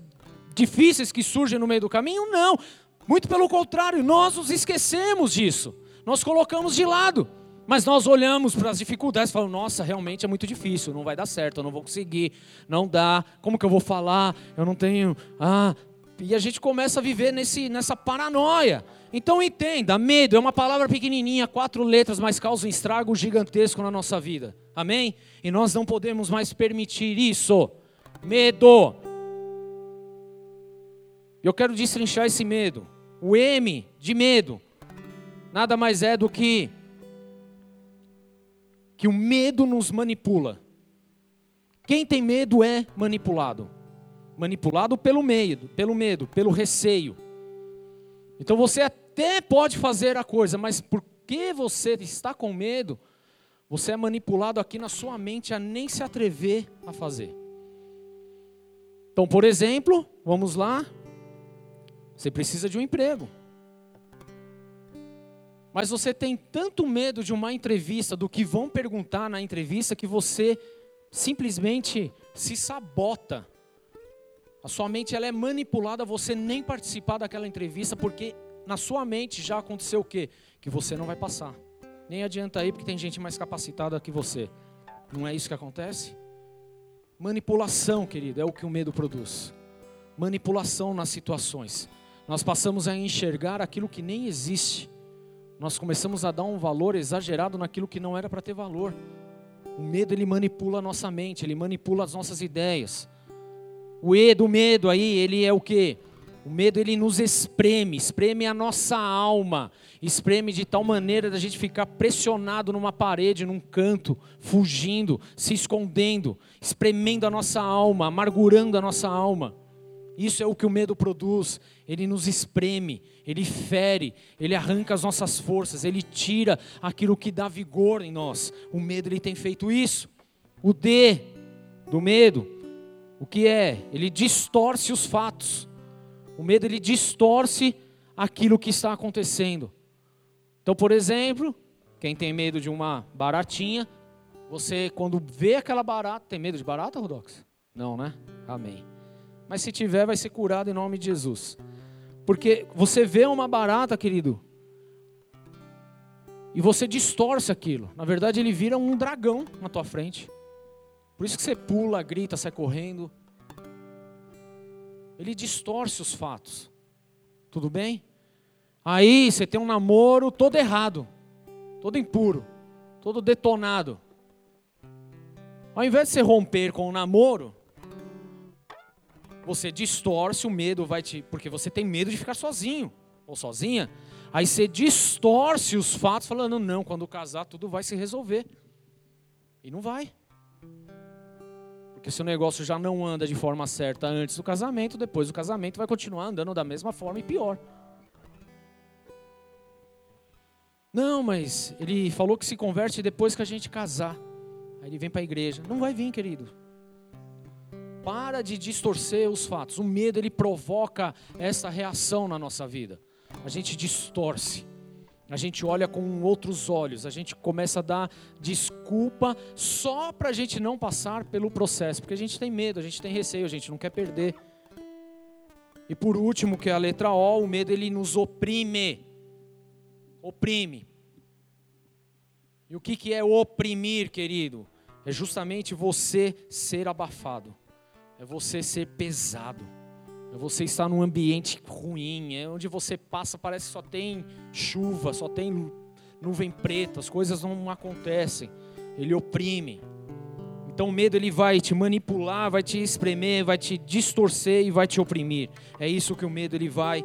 difíceis que surgem no meio do caminho? Não. Muito pelo contrário, nós nos esquecemos disso. Nós colocamos de lado. Mas nós olhamos para as dificuldades e falamos: nossa, realmente é muito difícil, não vai dar certo, eu não vou conseguir, não dá, como que eu vou falar? Eu não tenho. Ah. E a gente começa a viver nesse, nessa paranoia. Então entenda: medo é uma palavra pequenininha, quatro letras, mas causa um estrago gigantesco na nossa vida. Amém? E nós não podemos mais permitir isso. Medo. Eu quero destrinchar esse medo. O M de medo nada mais é do que que o medo nos manipula. Quem tem medo é manipulado. Manipulado pelo medo, pelo medo, pelo receio. Então você até pode fazer a coisa, mas porque você está com medo, você é manipulado aqui na sua mente a nem se atrever a fazer. Então, por exemplo, vamos lá. Você precisa de um emprego. Mas você tem tanto medo de uma entrevista, do que vão perguntar na entrevista, que você simplesmente se sabota. A sua mente ela é manipulada a você nem participar daquela entrevista, porque na sua mente já aconteceu o quê? Que você não vai passar. Nem adianta ir, porque tem gente mais capacitada que você. Não é isso que acontece? Manipulação, querido, é o que o medo produz. Manipulação nas situações. Nós passamos a enxergar aquilo que nem existe nós começamos a dar um valor exagerado naquilo que não era para ter valor. O medo ele manipula a nossa mente, ele manipula as nossas ideias. O E do medo aí, ele é o que? O medo ele nos espreme, espreme a nossa alma, espreme de tal maneira da gente ficar pressionado numa parede, num canto, fugindo, se escondendo, espremendo a nossa alma, amargurando a nossa alma. Isso é o que o medo produz. Ele nos espreme, ele fere, ele arranca as nossas forças, ele tira aquilo que dá vigor em nós. O medo ele tem feito isso. O D do medo, o que é? Ele distorce os fatos. O medo ele distorce aquilo que está acontecendo. Então, por exemplo, quem tem medo de uma baratinha, você quando vê aquela barata, tem medo de barata, Rodox? Não, né? Amém. Mas se tiver, vai ser curado em nome de Jesus. Porque você vê uma barata, querido, e você distorce aquilo. Na verdade, ele vira um dragão na tua frente. Por isso que você pula, grita, sai correndo. Ele distorce os fatos. Tudo bem? Aí você tem um namoro todo errado, todo impuro, todo detonado. Ao invés de você romper com o namoro, você distorce, o medo vai te. Porque você tem medo de ficar sozinho ou sozinha. Aí você distorce os fatos, falando: não, quando casar tudo vai se resolver. E não vai. Porque se o negócio já não anda de forma certa antes do casamento, depois do casamento vai continuar andando da mesma forma e pior. Não, mas ele falou que se converte depois que a gente casar. Aí ele vem para a igreja. Não vai vir, querido. Para de distorcer os fatos. O medo ele provoca essa reação na nossa vida. A gente distorce. A gente olha com outros olhos, a gente começa a dar desculpa só para a gente não passar pelo processo, porque a gente tem medo, a gente tem receio, a gente não quer perder. E por último, que é a letra O, o medo ele nos oprime. Oprime. E o que, que é oprimir, querido? É justamente você ser abafado é você ser pesado, é você estar num ambiente ruim, é onde você passa, parece que só tem chuva, só tem nuvem preta, as coisas não acontecem, ele oprime. Então o medo ele vai te manipular, vai te espremer, vai te distorcer e vai te oprimir. É isso que o medo ele vai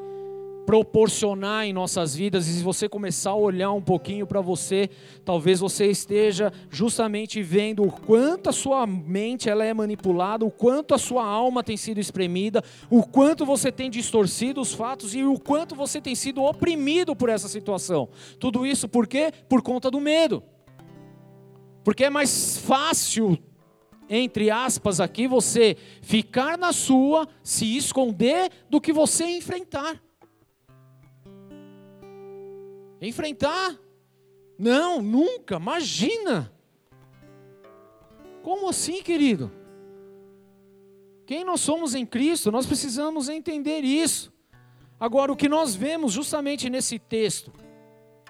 proporcionar em nossas vidas, e se você começar a olhar um pouquinho para você, talvez você esteja justamente vendo o quanto a sua mente ela é manipulada, o quanto a sua alma tem sido espremida, o quanto você tem distorcido os fatos e o quanto você tem sido oprimido por essa situação. Tudo isso por quê? Por conta do medo. Porque é mais fácil entre aspas aqui, você ficar na sua, se esconder do que você enfrentar. Enfrentar? Não, nunca, imagina. Como assim, querido? Quem nós somos em Cristo, nós precisamos entender isso. Agora, o que nós vemos justamente nesse texto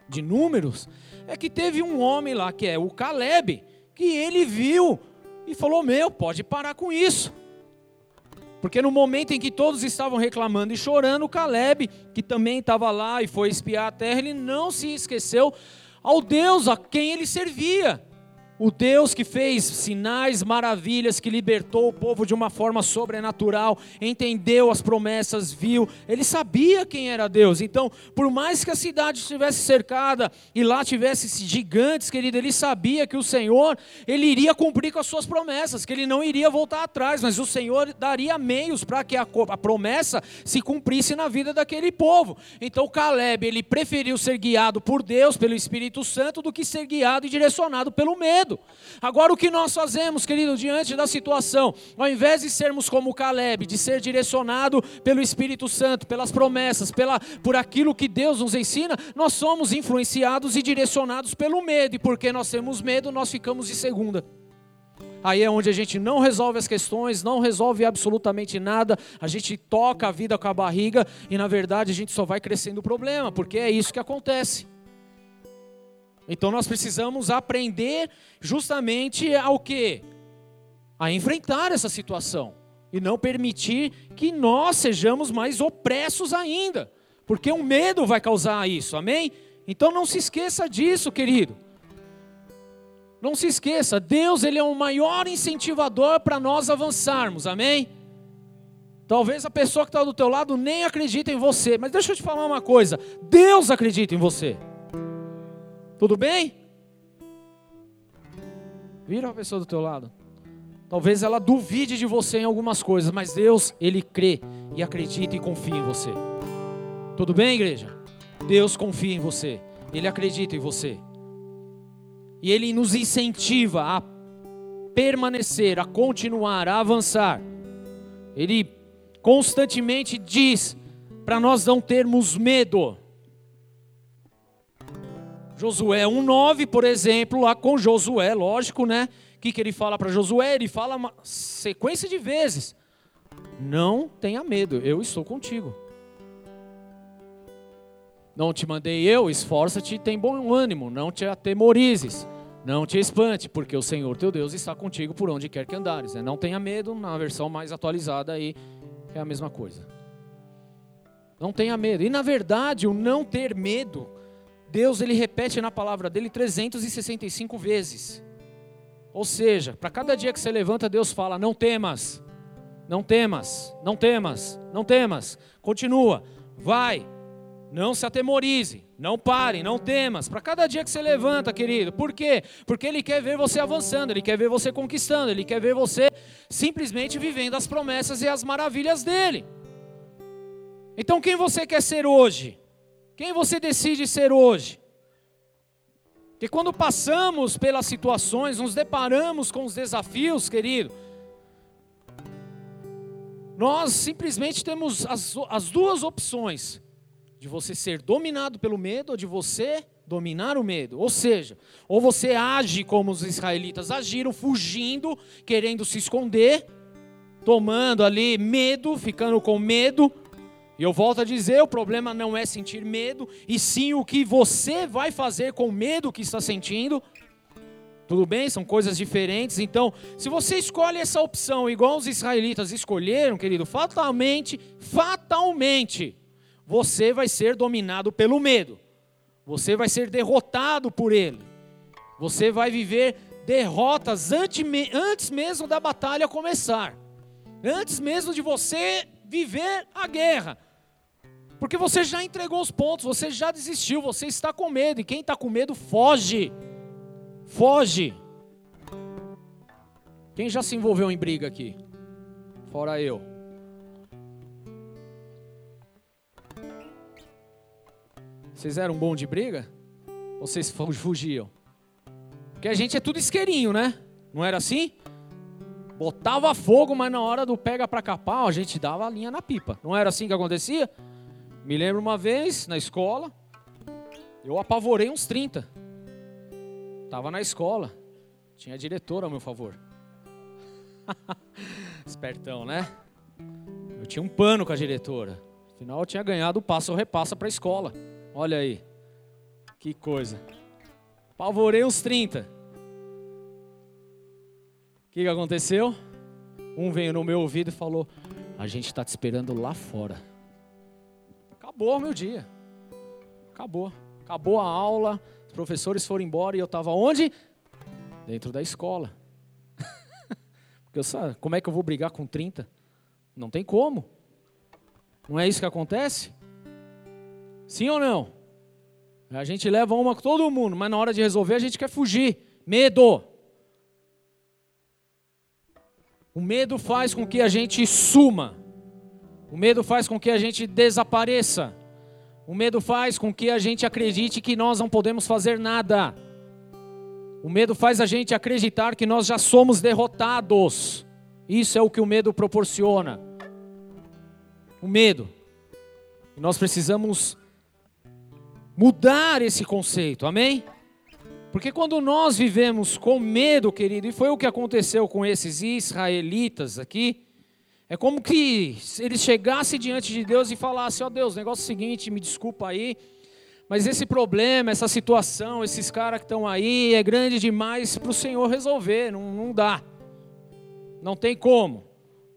de Números é que teve um homem lá, que é o Caleb, que ele viu e falou: Meu, pode parar com isso. Porque no momento em que todos estavam reclamando e chorando, Caleb, que também estava lá e foi espiar a terra, ele não se esqueceu ao Deus a quem ele servia. O Deus que fez sinais, maravilhas, que libertou o povo de uma forma sobrenatural, entendeu as promessas, viu, ele sabia quem era Deus. Então, por mais que a cidade estivesse cercada e lá tivesse gigantes, querido, ele sabia que o Senhor, ele iria cumprir com as suas promessas, que ele não iria voltar atrás, mas o Senhor daria meios para que a, a promessa se cumprisse na vida daquele povo. Então, Caleb, ele preferiu ser guiado por Deus, pelo Espírito Santo, do que ser guiado e direcionado pelo medo Agora, o que nós fazemos, querido, diante da situação, ao invés de sermos como Caleb, de ser direcionado pelo Espírito Santo, pelas promessas, pela, por aquilo que Deus nos ensina, nós somos influenciados e direcionados pelo medo, e porque nós temos medo, nós ficamos de segunda. Aí é onde a gente não resolve as questões, não resolve absolutamente nada, a gente toca a vida com a barriga e na verdade a gente só vai crescendo o problema, porque é isso que acontece. Então nós precisamos aprender justamente ao que? A enfrentar essa situação e não permitir que nós sejamos mais opressos ainda, porque o medo vai causar isso, amém? Então não se esqueça disso, querido. Não se esqueça, Deus ele é o maior incentivador para nós avançarmos, amém? Talvez a pessoa que está do teu lado nem acredite em você, mas deixa eu te falar uma coisa: Deus acredita em você. Tudo bem? Vira a pessoa do teu lado. Talvez ela duvide de você em algumas coisas, mas Deus, Ele crê e acredita e confia em você. Tudo bem, igreja? Deus confia em você, Ele acredita em você. E Ele nos incentiva a permanecer, a continuar, a avançar. Ele constantemente diz para nós não termos medo. Josué 1,9, por exemplo, lá com Josué, lógico, né? O que, que ele fala para Josué? Ele fala uma sequência de vezes: Não tenha medo, eu estou contigo. Não te mandei eu, esforça-te e tem bom ânimo, não te atemorizes, não te espante, porque o Senhor teu Deus está contigo por onde quer que andares. Né? Não tenha medo, na versão mais atualizada aí é a mesma coisa. Não tenha medo. E na verdade, o não ter medo Deus ele repete na palavra dele 365 vezes. Ou seja, para cada dia que você levanta, Deus fala: não temas, não temas, não temas, não temas. Continua, vai, não se atemorize, não pare, não temas. Para cada dia que você levanta, querido. Por quê? Porque Ele quer ver você avançando, Ele quer ver você conquistando, Ele quer ver você simplesmente vivendo as promessas e as maravilhas dEle. Então, quem você quer ser hoje? Quem você decide ser hoje? Que quando passamos pelas situações, nos deparamos com os desafios, querido, nós simplesmente temos as, as duas opções: de você ser dominado pelo medo ou de você dominar o medo. Ou seja, ou você age como os israelitas agiram, fugindo, querendo se esconder, tomando ali medo, ficando com medo, e eu volto a dizer: o problema não é sentir medo, e sim o que você vai fazer com o medo que está sentindo. Tudo bem? São coisas diferentes. Então, se você escolhe essa opção, igual os israelitas escolheram, querido, fatalmente, fatalmente, você vai ser dominado pelo medo. Você vai ser derrotado por ele. Você vai viver derrotas antes mesmo da batalha começar. Antes mesmo de você viver a guerra. Porque você já entregou os pontos, você já desistiu, você está com medo. E quem está com medo, foge. Foge. Quem já se envolveu em briga aqui? Fora eu. Vocês eram bom de briga? Ou vocês fugiam? Porque a gente é tudo isqueirinho, né? Não era assim? Botava fogo, mas na hora do pega para capar, a gente dava a linha na pipa. Não era assim que acontecia? Me lembro uma vez, na escola, eu apavorei uns 30. Tava na escola, tinha diretora ao meu favor. Espertão, né? Eu tinha um pano com a diretora. Afinal, eu tinha ganhado o passo ou repassa para a escola. Olha aí. Que coisa. Pavorei uns 30. O que, que aconteceu? Um veio no meu ouvido e falou: A gente está te esperando lá fora. Acabou meu dia. Acabou. Acabou a aula, os professores foram embora e eu estava onde? Dentro da escola. Porque eu sabe, como é que eu vou brigar com 30? Não tem como. Não é isso que acontece? Sim ou não? A gente leva uma com todo mundo, mas na hora de resolver a gente quer fugir. Medo. O medo faz com que a gente suma. O medo faz com que a gente desapareça. O medo faz com que a gente acredite que nós não podemos fazer nada. O medo faz a gente acreditar que nós já somos derrotados. Isso é o que o medo proporciona. O medo. Nós precisamos mudar esse conceito, amém? Porque quando nós vivemos com medo, querido, e foi o que aconteceu com esses israelitas aqui, é como que eles chegassem diante de Deus e falassem: Ó oh, Deus, negócio seguinte, me desculpa aí, mas esse problema, essa situação, esses caras que estão aí, é grande demais para o Senhor resolver, não, não dá, não tem como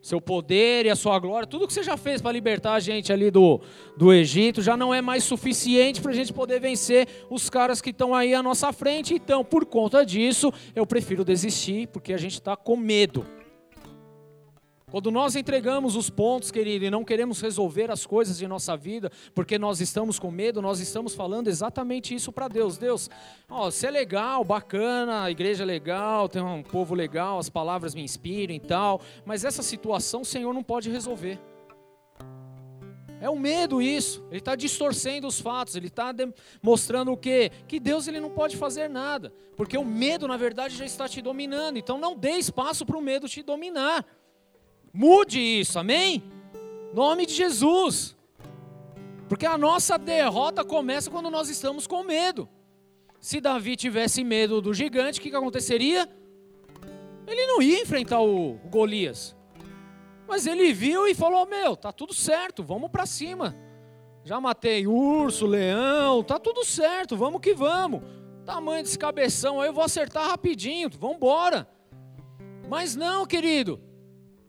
seu poder e a sua glória, tudo que você já fez para libertar a gente ali do, do Egito, já não é mais suficiente para a gente poder vencer os caras que estão aí à nossa frente. Então, por conta disso, eu prefiro desistir, porque a gente está com medo. Quando nós entregamos os pontos, querido, e não queremos resolver as coisas de nossa vida, porque nós estamos com medo, nós estamos falando exatamente isso para Deus. Deus, ó, você é legal, bacana, a igreja é legal, tem um povo legal, as palavras me inspiram e tal, mas essa situação o Senhor não pode resolver. É o medo isso. Ele está distorcendo os fatos. Ele está mostrando o quê? Que Deus ele não pode fazer nada, porque o medo na verdade já está te dominando. Então não dê espaço para o medo te dominar. Mude isso, amém? Nome de Jesus. Porque a nossa derrota começa quando nós estamos com medo. Se Davi tivesse medo do gigante, o que, que aconteceria? Ele não ia enfrentar o, Golias. Mas ele viu e falou: Meu, tá tudo certo, vamos para cima. Já matei urso, leão, tá tudo certo, vamos que vamos. Tamanho desse cabeção aí eu vou acertar rapidinho, vamos embora. Mas não, querido.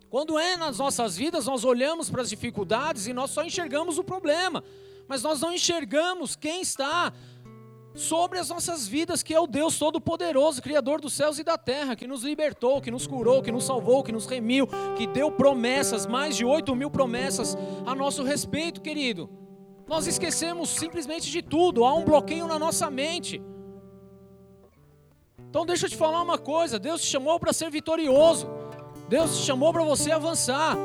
Quando é nas nossas vidas, nós olhamos para as dificuldades e nós só enxergamos o problema, mas nós não enxergamos quem está sobre as nossas vidas, que é o Deus Todo-Poderoso, Criador dos céus e da terra, que nos libertou, que nos curou, que nos salvou, que nos remiu, que deu promessas, mais de 8 mil promessas a nosso respeito, querido. Nós esquecemos simplesmente de tudo, há um bloqueio na nossa mente. Então deixa eu te falar uma coisa: Deus te chamou para ser vitorioso. Deus te chamou para você avançar.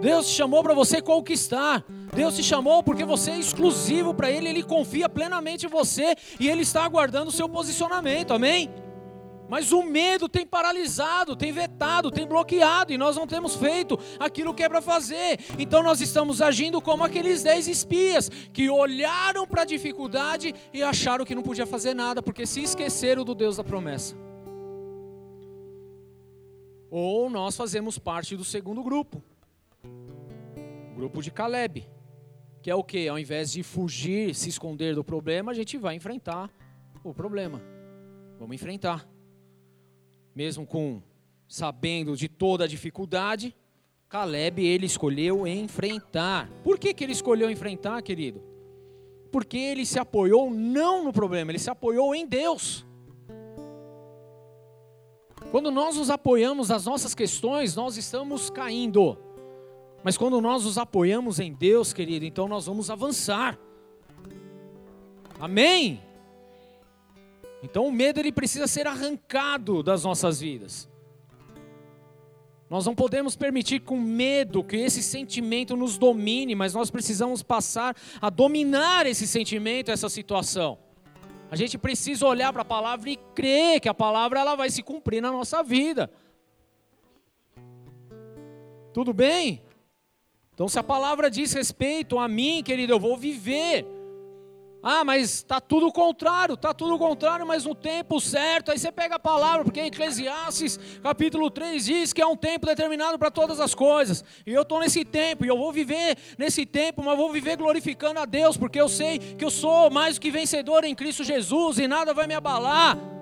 Deus te chamou para você conquistar. Deus te chamou porque você é exclusivo para Ele, Ele confia plenamente em você e Ele está aguardando o seu posicionamento, amém? Mas o medo tem paralisado, tem vetado, tem bloqueado e nós não temos feito aquilo que é para fazer. Então nós estamos agindo como aqueles dez espias que olharam para a dificuldade e acharam que não podia fazer nada porque se esqueceram do Deus da promessa. Ou nós fazemos parte do segundo grupo, o grupo de Caleb, que é o que? Ao invés de fugir, se esconder do problema, a gente vai enfrentar o problema. Vamos enfrentar. Mesmo com sabendo de toda a dificuldade, Caleb ele escolheu enfrentar. Por que, que ele escolheu enfrentar, querido? Porque ele se apoiou não no problema, ele se apoiou em Deus. Quando nós nos apoiamos nas nossas questões, nós estamos caindo. Mas quando nós nos apoiamos em Deus, querido, então nós vamos avançar. Amém? Então o medo ele precisa ser arrancado das nossas vidas. Nós não podemos permitir com medo que esse sentimento nos domine, mas nós precisamos passar a dominar esse sentimento, essa situação. A gente precisa olhar para a palavra e crer que a palavra ela vai se cumprir na nossa vida. Tudo bem? Então, se a palavra diz respeito a mim, querido, eu vou viver. Ah, mas está tudo o contrário, está tudo o contrário, mas no tempo certo. Aí você pega a palavra, porque em Eclesiastes capítulo 3 diz que é um tempo determinado para todas as coisas. E eu estou nesse tempo, e eu vou viver nesse tempo, mas vou viver glorificando a Deus, porque eu sei que eu sou mais do que vencedor em Cristo Jesus e nada vai me abalar.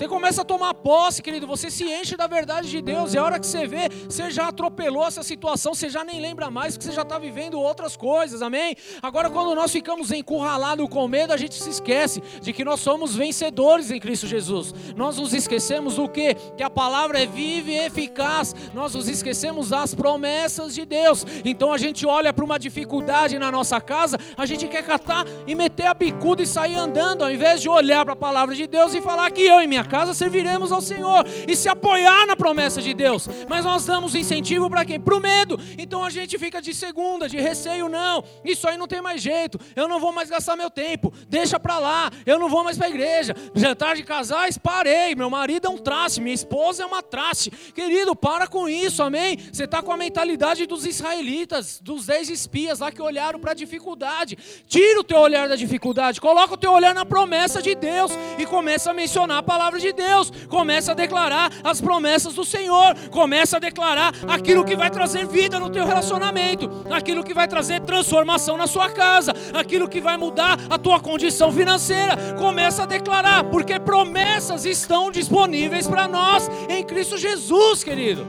Você começa a tomar posse, querido, você se enche da verdade de Deus, e a hora que você vê, você já atropelou essa situação, você já nem lembra mais, que você já está vivendo outras coisas, amém? Agora, quando nós ficamos encurralados com medo, a gente se esquece de que nós somos vencedores em Cristo Jesus. Nós nos esquecemos do que? Que a palavra é viva e eficaz, nós nos esquecemos das promessas de Deus. Então a gente olha para uma dificuldade na nossa casa, a gente quer catar e meter a bicuda e sair andando, ao invés de olhar para a palavra de Deus e falar que eu e minha casa serviremos ao Senhor e se apoiar na promessa de Deus. Mas nós damos incentivo para quem? Para o medo. Então a gente fica de segunda, de receio, não. Isso aí não tem mais jeito. Eu não vou mais gastar meu tempo. Deixa para lá. Eu não vou mais para a igreja. Jantar de casais, parei. Meu marido é um traste, minha esposa é uma traste. Querido, para com isso, amém? Você está com a mentalidade dos israelitas, dos dez espias lá que olharam para a dificuldade. Tira o teu olhar da dificuldade, coloca o teu olhar na promessa de Deus e começa a mencionar a palavra palavra de Deus, começa a declarar as promessas do Senhor, começa a declarar aquilo que vai trazer vida no teu relacionamento, aquilo que vai trazer transformação na sua casa, aquilo que vai mudar a tua condição financeira. Começa a declarar, porque promessas estão disponíveis para nós em Cristo Jesus, querido.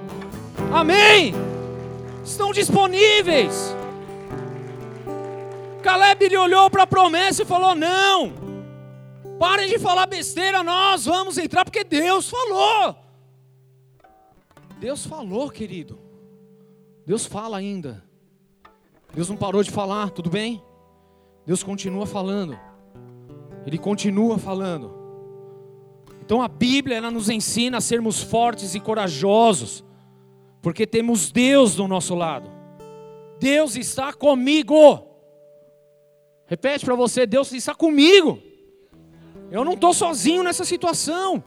Amém. Estão disponíveis. Caleb ele olhou para a promessa e falou: Não, Parem de falar besteira, nós vamos entrar porque Deus falou. Deus falou, querido. Deus fala ainda. Deus não parou de falar, tudo bem? Deus continua falando. Ele continua falando. Então a Bíblia ela nos ensina a sermos fortes e corajosos, porque temos Deus do nosso lado. Deus está comigo. Repete para você: Deus está comigo. Eu não estou sozinho nessa situação.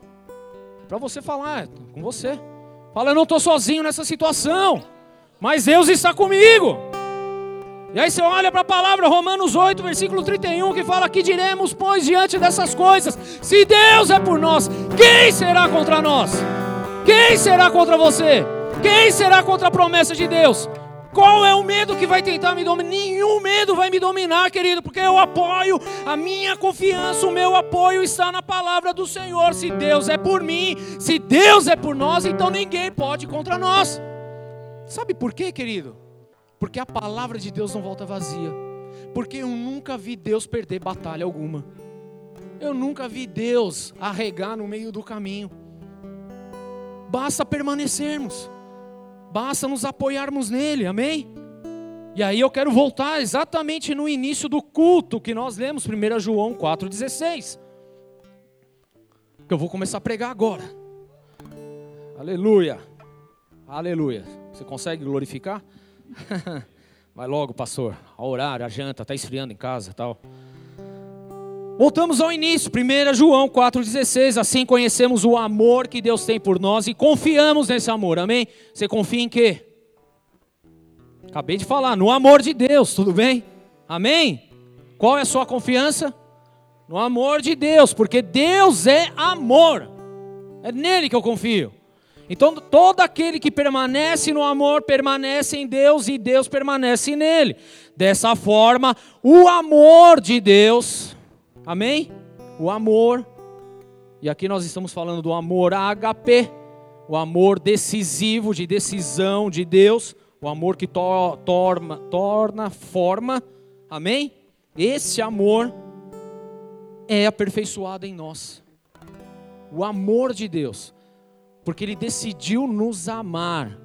Para você falar, é com você. Fala, eu não estou sozinho nessa situação. Mas Deus está comigo. E aí você olha para a palavra Romanos 8, versículo 31, que fala: Que diremos, pois, diante dessas coisas? Se Deus é por nós, quem será contra nós? Quem será contra você? Quem será contra a promessa de Deus? Qual é o medo que vai tentar me dominar? Nenhum medo vai me dominar, querido, porque eu apoio, a minha confiança, o meu apoio está na palavra do Senhor. Se Deus é por mim, se Deus é por nós, então ninguém pode contra nós. Sabe por quê, querido? Porque a palavra de Deus não volta vazia. Porque eu nunca vi Deus perder batalha alguma. Eu nunca vi Deus arregar no meio do caminho. Basta permanecermos basta nos apoiarmos nele, amém? E aí eu quero voltar exatamente no início do culto que nós lemos, 1 João 4,16. Que eu vou começar a pregar agora. Aleluia. Aleluia. Você consegue glorificar? Vai logo, pastor. A horário, a janta, está esfriando em casa tal. Voltamos ao início, 1 João 4,16. Assim conhecemos o amor que Deus tem por nós e confiamos nesse amor, amém? Você confia em quê? Acabei de falar, no amor de Deus, tudo bem? Amém? Qual é a sua confiança? No amor de Deus, porque Deus é amor, é nele que eu confio. Então, todo aquele que permanece no amor permanece em Deus e Deus permanece nele. Dessa forma, o amor de Deus Amém? O amor. E aqui nós estamos falando do amor HP, o amor decisivo, de decisão de Deus, o amor que to torna, torna forma. Amém? Esse amor é aperfeiçoado em nós. O amor de Deus, porque Ele decidiu nos amar.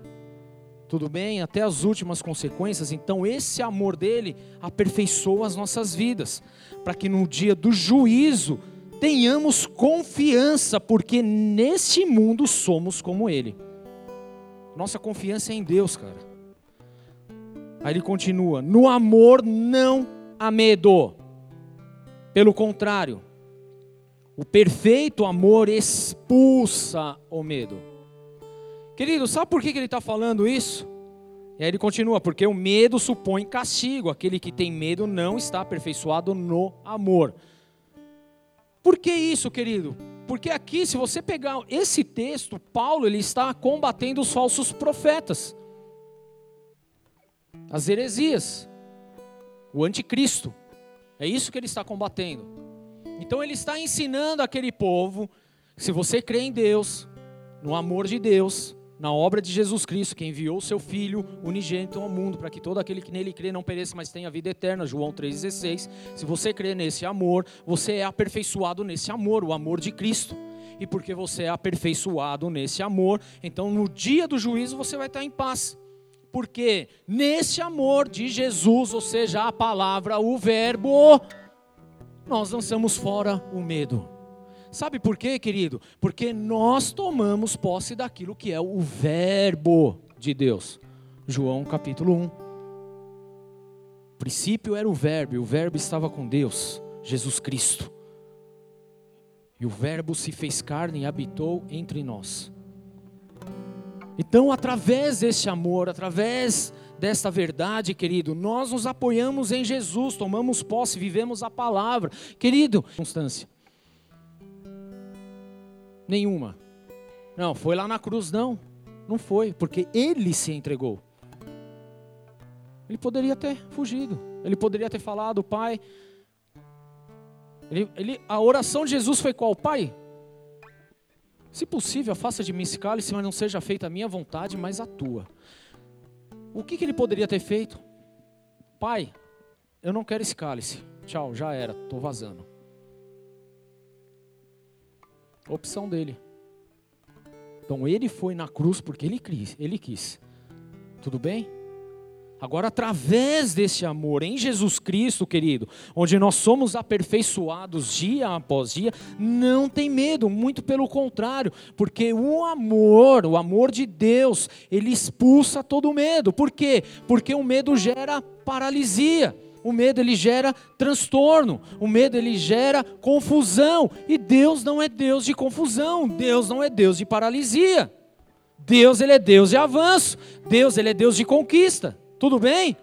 Tudo bem? Até as últimas consequências. Então, esse amor dele aperfeiçoa as nossas vidas para que no dia do juízo tenhamos confiança, porque neste mundo somos como Ele. Nossa confiança é em Deus, cara. Aí ele continua: no amor não há medo. Pelo contrário, o perfeito amor expulsa o medo. Querido, sabe por que ele está falando isso? E aí ele continua, porque o medo supõe castigo. Aquele que tem medo não está aperfeiçoado no amor. Por que isso, querido? Porque aqui, se você pegar esse texto, Paulo ele está combatendo os falsos profetas, as heresias, o anticristo. É isso que ele está combatendo. Então ele está ensinando aquele povo, se você crê em Deus, no amor de Deus, na obra de Jesus Cristo, que enviou o seu Filho unigênito ao mundo, para que todo aquele que nele crê não pereça, mas tenha vida eterna. João 3,16. Se você crê nesse amor, você é aperfeiçoado nesse amor, o amor de Cristo. E porque você é aperfeiçoado nesse amor, então no dia do juízo você vai estar em paz. Porque nesse amor de Jesus, ou seja, a palavra, o Verbo, nós lançamos fora o medo. Sabe por quê, querido? Porque nós tomamos posse daquilo que é o Verbo de Deus. João capítulo 1. O princípio era o Verbo, e o Verbo estava com Deus, Jesus Cristo. E o Verbo se fez carne e habitou entre nós. Então, através desse amor, através desta verdade, querido, nós nos apoiamos em Jesus, tomamos posse, vivemos a palavra. Querido, constância nenhuma. Não, foi lá na cruz, não. Não foi, porque ele se entregou. Ele poderia ter fugido. Ele poderia ter falado, Pai. Ele, ele, a oração de Jesus foi qual? Pai, se possível, afasta de mim esse cálice, mas não seja feita a minha vontade, mas a tua. O que, que ele poderia ter feito? Pai, eu não quero esse cálice. Tchau, já era, estou vazando. Opção dele. Então ele foi na cruz porque ele quis, ele quis. Tudo bem? Agora, através desse amor em Jesus Cristo, querido, onde nós somos aperfeiçoados dia após dia, não tem medo, muito pelo contrário, porque o amor, o amor de Deus, ele expulsa todo medo. Por quê? Porque o medo gera paralisia. O medo ele gera transtorno, o medo ele gera confusão, e Deus não é Deus de confusão, Deus não é Deus de paralisia. Deus ele é Deus de avanço, Deus ele é Deus de conquista. Tudo bem?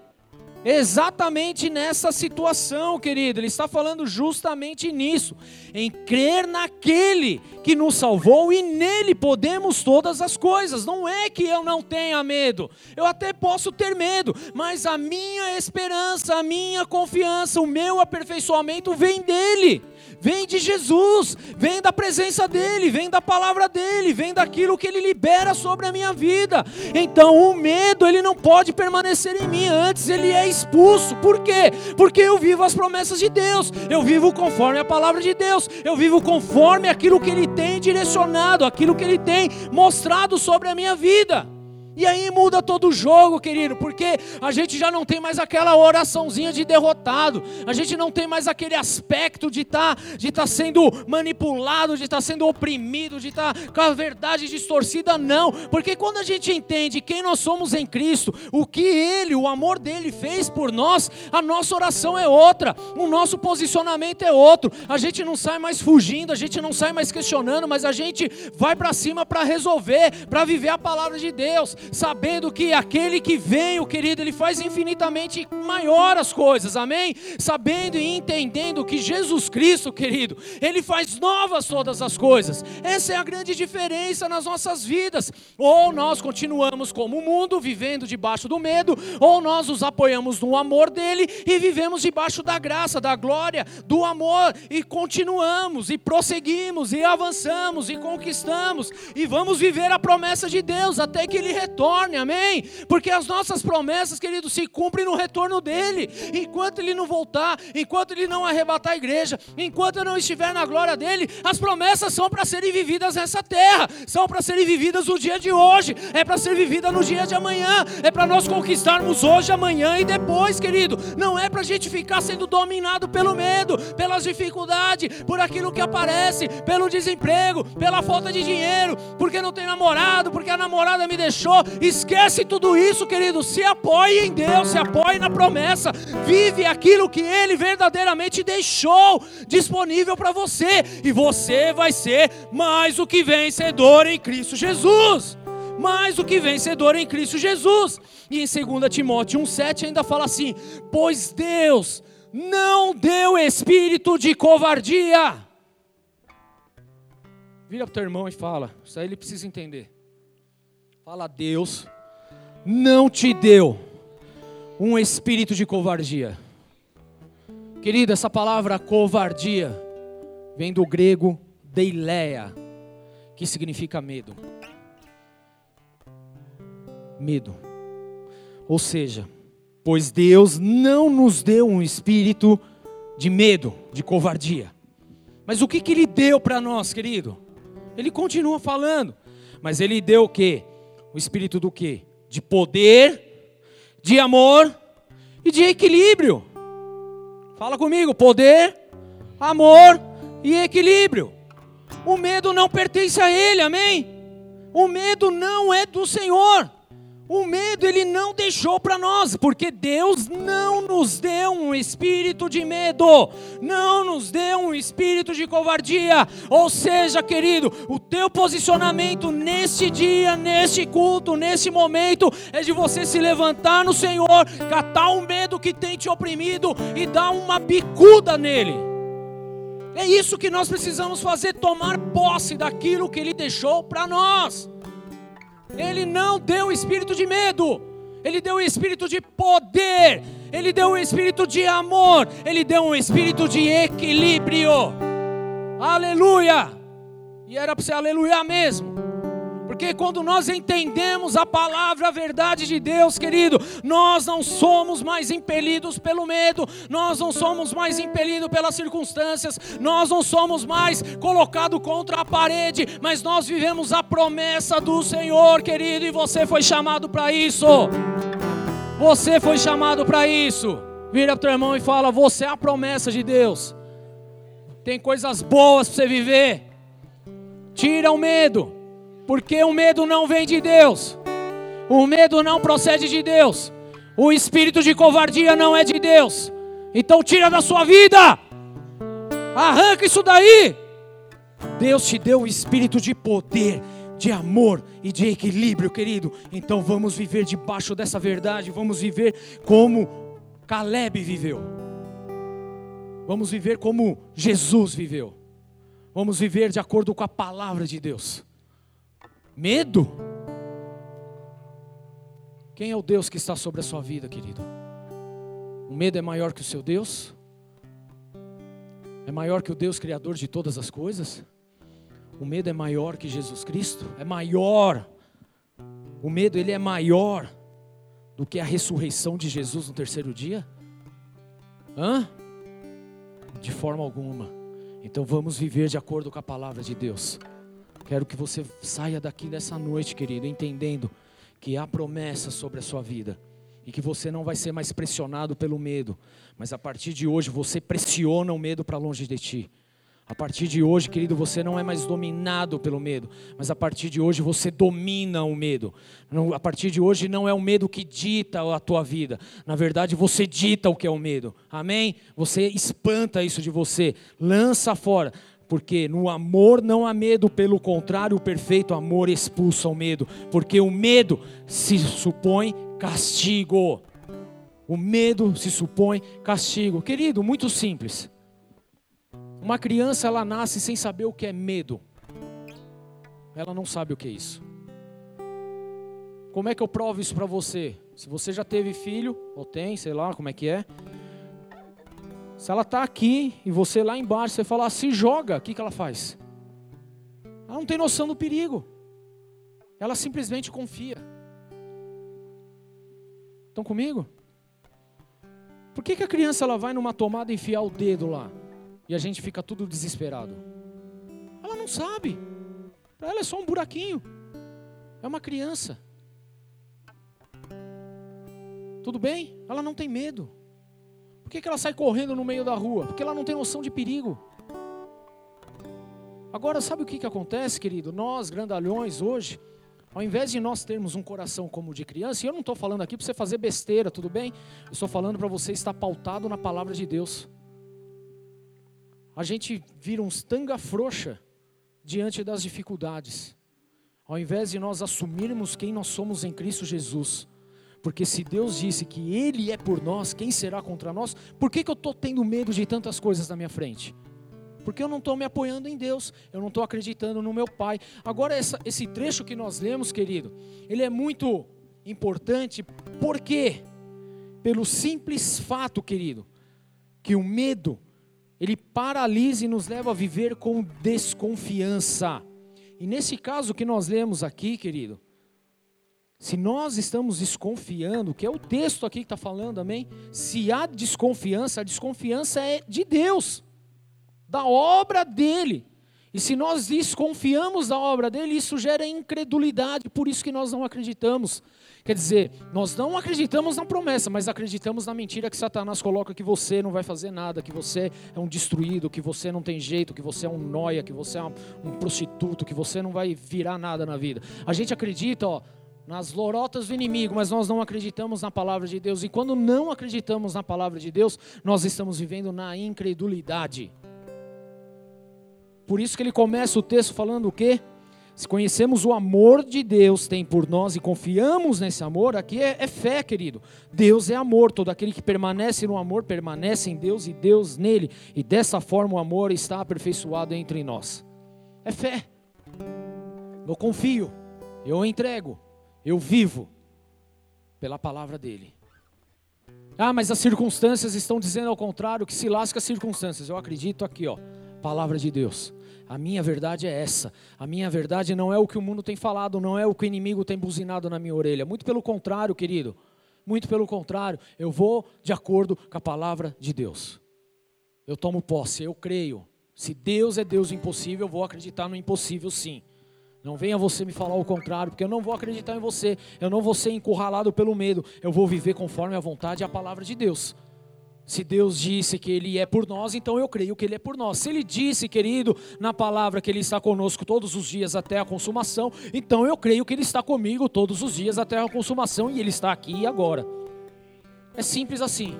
Exatamente nessa situação, querido, ele está falando justamente nisso, em crer naquele que nos salvou e nele podemos todas as coisas. Não é que eu não tenha medo, eu até posso ter medo, mas a minha esperança, a minha confiança, o meu aperfeiçoamento vem dele vem de Jesus, vem da presença dEle, vem da palavra dEle, vem daquilo que Ele libera sobre a minha vida. Então o medo, ele não pode permanecer em mim, antes ele é expulso. Por quê? Porque eu vivo as promessas de Deus, eu vivo conforme a palavra de Deus, eu vivo conforme aquilo que Ele tem direcionado, aquilo que Ele tem mostrado sobre a minha vida. E aí muda todo o jogo, querido, porque a gente já não tem mais aquela oraçãozinha de derrotado, a gente não tem mais aquele aspecto de estar tá, de tá sendo manipulado, de estar tá sendo oprimido, de estar tá com a verdade distorcida, não, porque quando a gente entende quem nós somos em Cristo, o que Ele, o amor dele fez por nós, a nossa oração é outra, o nosso posicionamento é outro, a gente não sai mais fugindo, a gente não sai mais questionando, mas a gente vai para cima para resolver, para viver a palavra de Deus sabendo que aquele que veio, querido, ele faz infinitamente maior as coisas, amém? Sabendo e entendendo que Jesus Cristo, querido, ele faz novas todas as coisas. Essa é a grande diferença nas nossas vidas. Ou nós continuamos como o mundo, vivendo debaixo do medo, ou nós nos apoiamos no amor dele e vivemos debaixo da graça, da glória, do amor e continuamos e prosseguimos e avançamos e conquistamos e vamos viver a promessa de Deus até que ele retorne retorne, amém? Porque as nossas promessas, querido, se cumprem no retorno dele. Enquanto ele não voltar, enquanto ele não arrebatar a igreja, enquanto eu não estiver na glória dele, as promessas são para serem vividas nessa terra, são para serem vividas no dia de hoje, é para ser vivida no dia de amanhã, é para nós conquistarmos hoje, amanhã e depois, querido. Não é para a gente ficar sendo dominado pelo medo, pelas dificuldades, por aquilo que aparece, pelo desemprego, pela falta de dinheiro, porque não tem namorado, porque a namorada me deixou, Esquece tudo isso, querido. Se apoie em Deus, se apoie na promessa. Vive aquilo que Ele verdadeiramente deixou disponível para você. E você vai ser mais do que vencedor em Cristo Jesus. mais do que vencedor em Cristo Jesus. E em 2 Timóteo 1,7 ainda fala assim: Pois Deus não deu espírito de covardia. Vira para o teu irmão e fala, isso aí ele precisa entender. Fala, Deus não te deu um espírito de covardia. Querida, essa palavra covardia vem do grego deileia, que significa medo. Medo. Ou seja, pois Deus não nos deu um espírito de medo, de covardia. Mas o que, que Ele deu para nós, querido? Ele continua falando, mas Ele deu o quê? O espírito do quê? De poder, de amor e de equilíbrio. Fala comigo, poder, amor e equilíbrio. O medo não pertence a Ele, amém? O medo não é do Senhor. O medo ele não deixou para nós, porque Deus não nos deu um espírito de medo, não nos deu um espírito de covardia. Ou seja, querido, o teu posicionamento neste dia, neste culto, nesse momento, é de você se levantar no Senhor, catar o medo que tem te oprimido e dar uma bicuda nele. É isso que nós precisamos fazer, tomar posse daquilo que Ele deixou para nós. Ele não deu o espírito de medo, ele deu o espírito de poder, ele deu o espírito de amor, ele deu um espírito de equilíbrio. Aleluia! E era para ser aleluia mesmo. Porque quando nós entendemos a palavra, a verdade de Deus, querido, nós não somos mais impelidos pelo medo, nós não somos mais impelidos pelas circunstâncias, nós não somos mais colocados contra a parede, mas nós vivemos a promessa do Senhor, querido, e você foi chamado para isso. Você foi chamado para isso. Vira para o teu irmão e fala: Você é a promessa de Deus. Tem coisas boas para você viver. Tira o medo. Porque o medo não vem de Deus. O medo não procede de Deus. O espírito de covardia não é de Deus. Então tira da sua vida. Arranca isso daí. Deus te deu o espírito de poder, de amor e de equilíbrio, querido. Então vamos viver debaixo dessa verdade. Vamos viver como Caleb viveu. Vamos viver como Jesus viveu. Vamos viver de acordo com a palavra de Deus. Medo? Quem é o Deus que está sobre a sua vida, querido? O medo é maior que o seu Deus? É maior que o Deus Criador de todas as coisas? O medo é maior que Jesus Cristo? É maior. O medo ele é maior do que a ressurreição de Jesus no terceiro dia? Hã? De forma alguma. Então vamos viver de acordo com a palavra de Deus. Quero que você saia daqui nessa noite, querido, entendendo que há promessa sobre a sua vida e que você não vai ser mais pressionado pelo medo, mas a partir de hoje você pressiona o medo para longe de ti. A partir de hoje, querido, você não é mais dominado pelo medo, mas a partir de hoje você domina o medo. A partir de hoje não é o medo que dita a tua vida. Na verdade, você dita o que é o medo. Amém? Você espanta isso de você, lança fora. Porque no amor não há medo, pelo contrário, o perfeito amor expulsa o medo, porque o medo se supõe castigo. O medo se supõe castigo. Querido, muito simples. Uma criança ela nasce sem saber o que é medo. Ela não sabe o que é isso. Como é que eu provo isso para você? Se você já teve filho, ou tem, sei lá como é que é, se ela está aqui e você lá embaixo, você fala, se joga, o que, que ela faz? Ela não tem noção do perigo. Ela simplesmente confia. Estão comigo? Por que, que a criança ela vai numa tomada enfiar o dedo lá? E a gente fica tudo desesperado? Ela não sabe. Para ela é só um buraquinho. É uma criança. Tudo bem? Ela não tem medo. Por que, que ela sai correndo no meio da rua? Porque ela não tem noção de perigo. Agora, sabe o que, que acontece, querido? Nós, grandalhões, hoje, ao invés de nós termos um coração como o de criança, e eu não estou falando aqui para você fazer besteira, tudo bem? Eu estou falando para você estar pautado na palavra de Deus. A gente vira uns tanga frouxa diante das dificuldades. Ao invés de nós assumirmos quem nós somos em Cristo Jesus, porque se Deus disse que Ele é por nós, quem será contra nós? Por que, que eu estou tendo medo de tantas coisas na minha frente? Porque eu não estou me apoiando em Deus, eu não estou acreditando no meu Pai. Agora, essa, esse trecho que nós lemos, querido, ele é muito importante, por quê? Pelo simples fato, querido, que o medo, ele paralisa e nos leva a viver com desconfiança. E nesse caso que nós lemos aqui, querido, se nós estamos desconfiando, que é o texto aqui que está falando, amém? Se há desconfiança, a desconfiança é de Deus, da obra dele. E se nós desconfiamos da obra dele, isso gera incredulidade, por isso que nós não acreditamos. Quer dizer, nós não acreditamos na promessa, mas acreditamos na mentira que Satanás coloca que você não vai fazer nada, que você é um destruído, que você não tem jeito, que você é um noia, que você é um, prostituto, que você não vai virar nada na vida. A gente acredita, ó, nas lorotas do inimigo, mas nós não acreditamos na palavra de Deus. E quando não acreditamos na palavra de Deus, nós estamos vivendo na incredulidade. Por isso que ele começa o texto falando o quê? Se conhecemos o amor de Deus tem por nós e confiamos nesse amor, aqui é, é, fé, querido. Deus é amor, todo aquele que permanece no amor permanece em Deus e Deus nele. E dessa forma o amor está aperfeiçoado entre nós. É fé. Eu confio, eu entrego, eu vivo pela palavra dele. Ah, mas as circunstâncias estão dizendo ao contrário, que se lasca as circunstâncias. Eu acredito aqui, ó, palavra de Deus. A minha verdade é essa. A minha verdade não é o que o mundo tem falado, não é o que o inimigo tem buzinado na minha orelha. Muito pelo contrário, querido. Muito pelo contrário. Eu vou de acordo com a palavra de Deus. Eu tomo posse, eu creio. Se Deus é Deus impossível, eu vou acreditar no impossível sim. Não venha você me falar o contrário, porque eu não vou acreditar em você. Eu não vou ser encurralado pelo medo. Eu vou viver conforme a vontade e a palavra de Deus. Se Deus disse que Ele é por nós, então eu creio que Ele é por nós. Se Ele disse, querido, na palavra que Ele está conosco todos os dias até a consumação, então eu creio que Ele está comigo todos os dias até a consumação e Ele está aqui e agora. É simples assim.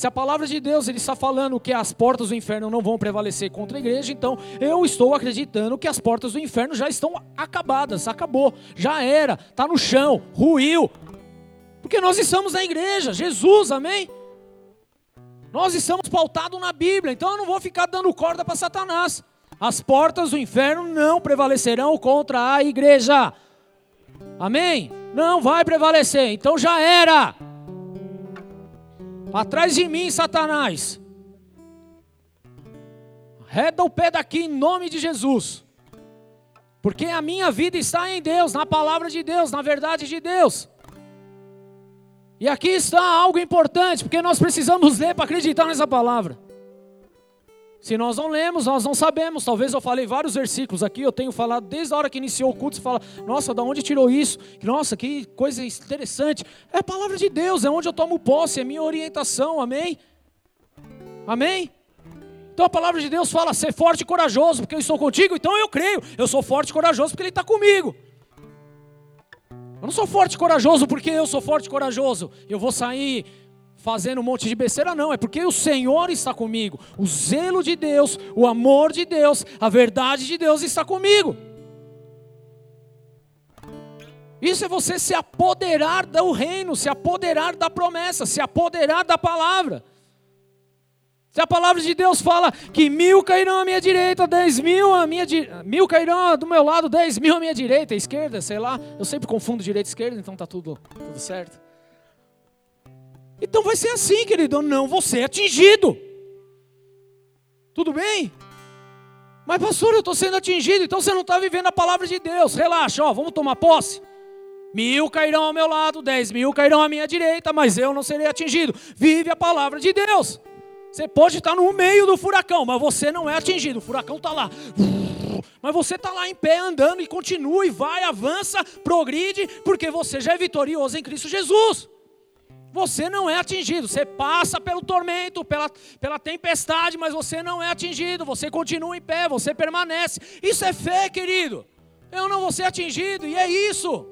Se a palavra de Deus ele está falando que as portas do inferno não vão prevalecer contra a igreja, então eu estou acreditando que as portas do inferno já estão acabadas, acabou, já era, está no chão, ruiu, porque nós estamos na igreja, Jesus, amém? Nós estamos pautados na Bíblia, então eu não vou ficar dando corda para Satanás. As portas do inferno não prevalecerão contra a igreja. Amém? Não vai prevalecer, então já era. Atrás de mim, Satanás. Reda o pé daqui em nome de Jesus. Porque a minha vida está em Deus, na palavra de Deus, na verdade de Deus. E aqui está algo importante, porque nós precisamos ler para acreditar nessa palavra. Se nós não lemos, nós não sabemos. Talvez eu falei vários versículos aqui, eu tenho falado desde a hora que iniciou o culto, você fala, nossa, da onde tirou isso? Nossa, que coisa interessante. É a palavra de Deus, é onde eu tomo posse, é minha orientação, amém? Amém? Então a palavra de Deus fala, ser forte e corajoso, porque eu estou contigo, então eu creio. Eu sou forte e corajoso porque Ele está comigo. Eu não sou forte e corajoso porque eu sou forte e corajoso. Eu vou sair fazendo um monte de besteira, não. É porque o Senhor está comigo. O zelo de Deus, o amor de Deus, a verdade de Deus está comigo. Isso é você se apoderar do reino, se apoderar da promessa, se apoderar da palavra. Se a palavra de Deus fala que mil cairão à minha direita, dez mil à minha mil cairão do meu lado, dez mil à minha direita, esquerda, sei lá. Eu sempre confundo direita e esquerda, então tá tudo, tudo certo. Então vai ser assim, querido. Não vou ser atingido. Tudo bem? Mas, pastor, eu estou sendo atingido, então você não está vivendo a palavra de Deus. Relaxa, ó, vamos tomar posse. Mil cairão ao meu lado, dez mil cairão à minha direita, mas eu não serei atingido. Vive a palavra de Deus. Você pode estar no meio do furacão, mas você não é atingido. O furacão está lá. Mas você está lá em pé andando e continua e vai, avança, progride, porque você já é vitorioso em Cristo Jesus. Você não é atingido, você passa pelo tormento, pela, pela tempestade, mas você não é atingido, você continua em pé, você permanece. Isso é fé, querido. Eu não vou ser atingido, e é isso.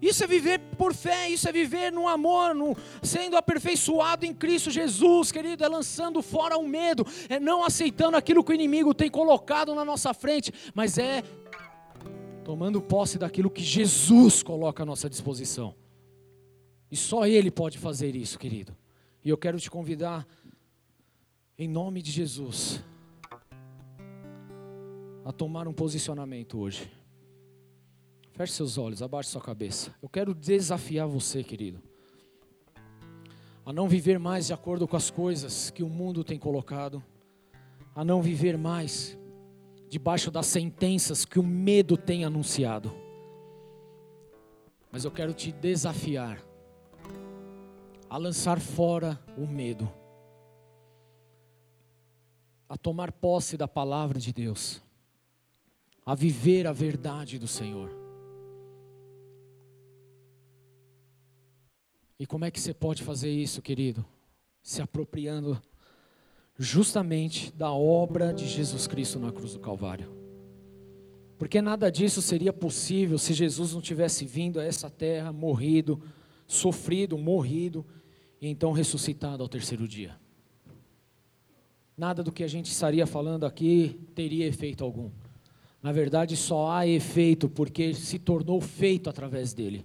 Isso é viver por fé, isso é viver no amor, no, sendo aperfeiçoado em Cristo Jesus, querido, é lançando fora o medo, é não aceitando aquilo que o inimigo tem colocado na nossa frente, mas é tomando posse daquilo que Jesus coloca à nossa disposição. E só Ele pode fazer isso, querido. E eu quero te convidar, em nome de Jesus, a tomar um posicionamento hoje. Feche seus olhos, abaixe sua cabeça. Eu quero desafiar você, querido, a não viver mais de acordo com as coisas que o mundo tem colocado, a não viver mais debaixo das sentenças que o medo tem anunciado. Mas eu quero te desafiar a lançar fora o medo, a tomar posse da palavra de Deus, a viver a verdade do Senhor. E como é que você pode fazer isso, querido? Se apropriando justamente da obra de Jesus Cristo na cruz do Calvário. Porque nada disso seria possível se Jesus não tivesse vindo a essa terra, morrido, sofrido, morrido e então ressuscitado ao terceiro dia. Nada do que a gente estaria falando aqui teria efeito algum. Na verdade, só há efeito porque se tornou feito através dele.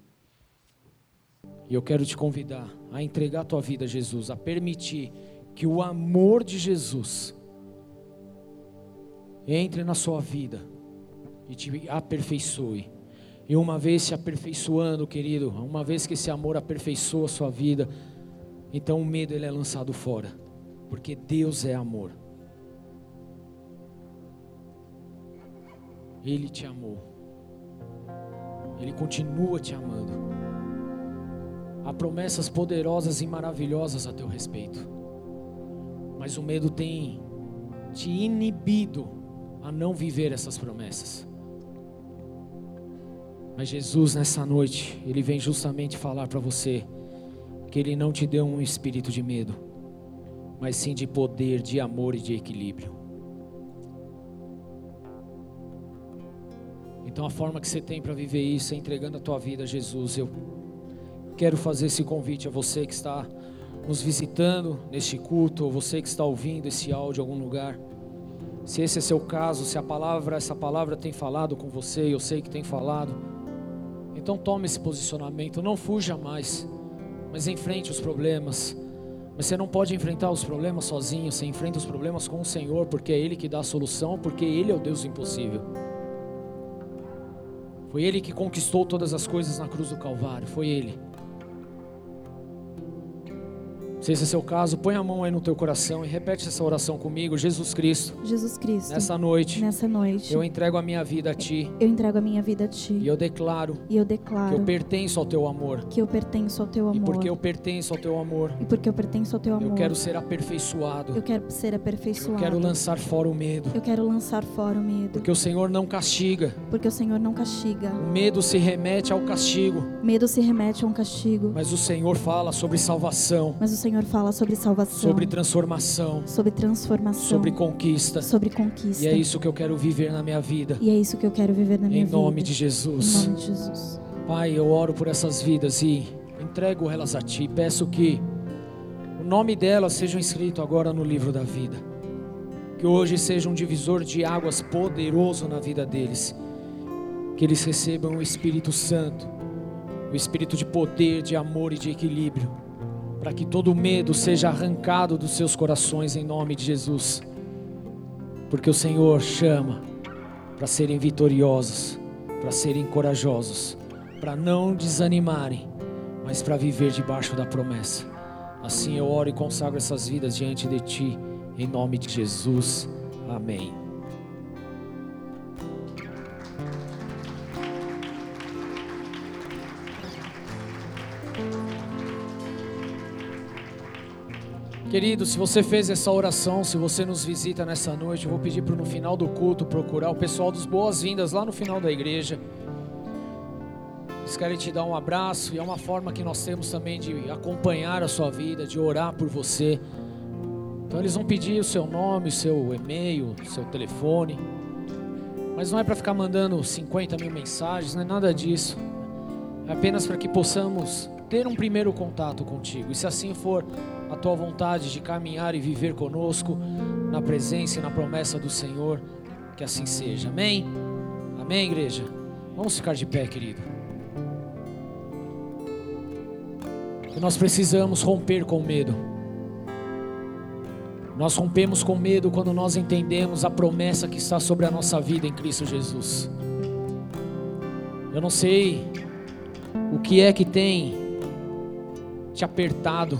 E eu quero te convidar a entregar a tua vida a Jesus, a permitir que o amor de Jesus entre na sua vida e te aperfeiçoe. E uma vez se aperfeiçoando, querido, uma vez que esse amor aperfeiçoa a sua vida, então o medo ele é lançado fora, porque Deus é amor. Ele te amou. Ele continua te amando. Há promessas poderosas e maravilhosas a teu respeito. Mas o medo tem te inibido a não viver essas promessas. Mas Jesus, nessa noite, Ele vem justamente falar para você que Ele não te deu um espírito de medo, mas sim de poder, de amor e de equilíbrio. Então a forma que você tem para viver isso é entregando a tua vida a Jesus. Eu Quero fazer esse convite a você que está nos visitando neste culto, ou você que está ouvindo esse áudio em algum lugar. Se esse é seu caso, se a palavra, essa palavra tem falado com você, eu sei que tem falado, então tome esse posicionamento, não fuja mais, mas enfrente os problemas. Mas você não pode enfrentar os problemas sozinho, você enfrenta os problemas com o Senhor, porque é Ele que dá a solução, porque Ele é o Deus impossível. Foi Ele que conquistou todas as coisas na cruz do Calvário, foi Ele. Se esse é seu caso, põe a mão aí no teu coração e repete essa oração comigo. Jesus Cristo. Jesus Cristo. Nessa noite. Nessa noite. Eu entrego a minha vida a ti. Eu entrego a minha vida a ti. E eu declaro. E eu declaro. Que eu pertenço ao teu amor. Que eu pertenço ao teu amor. E porque eu pertenço ao teu amor. E porque eu pertenço ao teu amor. Eu quero ser aperfeiçoado. Eu quero ser aperfeiçoado. Eu quero lançar fora o medo. Eu quero lançar fora o medo. Porque o Senhor não castiga. Porque o Senhor não castiga. O medo se remete ao castigo. Medo se remete a um castigo. Mas o Senhor fala sobre salvação. Mas o Senhor fala sobre salvação salvação, sobre transformação, sobre transformação, sobre conquista, sobre conquista. E é isso que eu quero viver na minha vida. E é isso que eu quero viver na minha em vida. Nome de Jesus. Em nome de Jesus. Pai, eu oro por essas vidas e entrego elas a Ti. Peço que o nome delas seja escrito agora no livro da vida. Que hoje seja um divisor de águas poderoso na vida deles. Que eles recebam o Espírito Santo, o Espírito de poder, de amor e de equilíbrio para que todo medo seja arrancado dos seus corações em nome de Jesus. Porque o Senhor chama para serem vitoriosos, para serem corajosos, para não desanimarem, mas para viver debaixo da promessa. Assim eu oro e consagro essas vidas diante de Ti, em nome de Jesus. Amém. Querido, se você fez essa oração, se você nos visita nessa noite, eu vou pedir para no final do culto procurar o pessoal dos boas-vindas lá no final da igreja. Eles querem te dar um abraço e é uma forma que nós temos também de acompanhar a sua vida, de orar por você. Então eles vão pedir o seu nome, o seu e-mail, o seu telefone. Mas não é para ficar mandando 50 mil mensagens, não é nada disso. é apenas para que possamos ter um primeiro contato contigo. E se assim for a tua vontade de caminhar e viver conosco na presença e na promessa do Senhor, que assim seja. Amém? Amém, igreja? Vamos ficar de pé, querido. Nós precisamos romper com medo. Nós rompemos com medo quando nós entendemos a promessa que está sobre a nossa vida em Cristo Jesus. Eu não sei o que é que tem te apertado.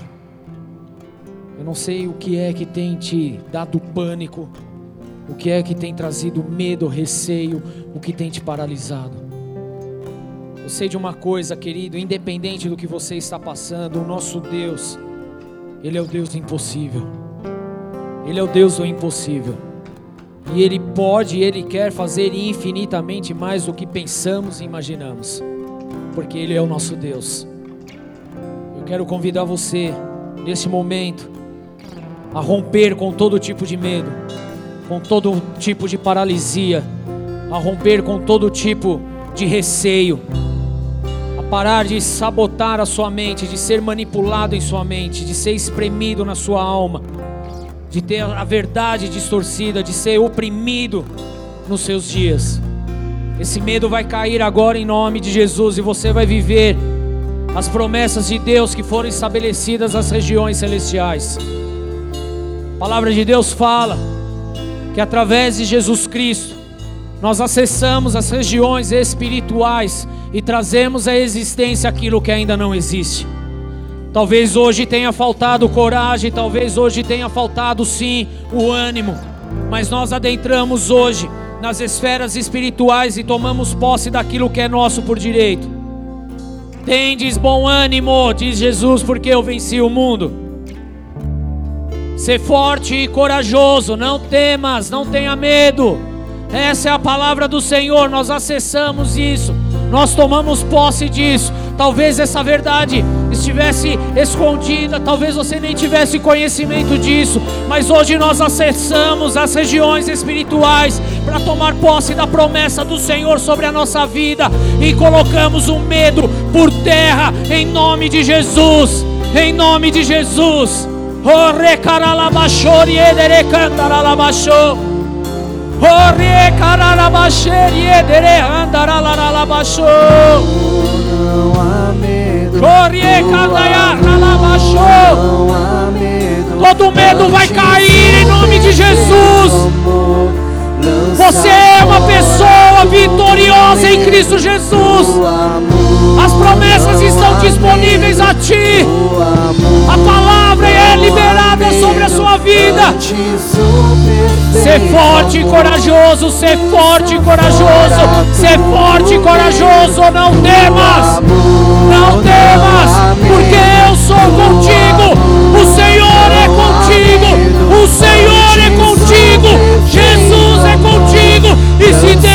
Eu não sei o que é que tem te dado pânico. O que é que tem trazido medo, receio, o que tem te paralisado. Eu sei de uma coisa, querido, independente do que você está passando, o nosso Deus, Ele é o Deus do impossível. Ele é o Deus do impossível. E Ele pode e Ele quer fazer infinitamente mais do que pensamos e imaginamos, porque Ele é o nosso Deus. Eu quero convidar você, nesse momento, a romper com todo tipo de medo, com todo tipo de paralisia, a romper com todo tipo de receio, a parar de sabotar a sua mente, de ser manipulado em sua mente, de ser espremido na sua alma, de ter a verdade distorcida, de ser oprimido nos seus dias. Esse medo vai cair agora em nome de Jesus e você vai viver as promessas de Deus que foram estabelecidas nas regiões celestiais. A palavra de Deus fala que através de Jesus Cristo nós acessamos as regiões espirituais e trazemos à existência aquilo que ainda não existe. Talvez hoje tenha faltado coragem, talvez hoje tenha faltado sim o ânimo, mas nós adentramos hoje nas esferas espirituais e tomamos posse daquilo que é nosso por direito. Tendes bom ânimo, diz Jesus, porque eu venci o mundo. Ser forte e corajoso, não temas, não tenha medo. Essa é a palavra do Senhor, nós acessamos isso, nós tomamos posse disso. Talvez essa verdade estivesse escondida, talvez você nem tivesse conhecimento disso, mas hoje nós acessamos as regiões espirituais para tomar posse da promessa do Senhor sobre a nossa vida e colocamos o medo por terra em nome de Jesus. Em nome de Jesus. Ore caralabashori edere cantaralabasho. Ore caralabasheri edere andaralabasho. Ore medo. Todo medo vai cair em nome de Jesus. Você é uma pessoa vitoriosa em Cristo Jesus. As promessas estão disponíveis a ti. A palavra é liberada sobre a sua vida. Ser forte e corajoso, ser forte e corajoso, ser forte e corajoso, não temas, não temas, porque eu sou contigo, o Senhor é contigo, o Senhor é contigo, Jesus é contigo, e se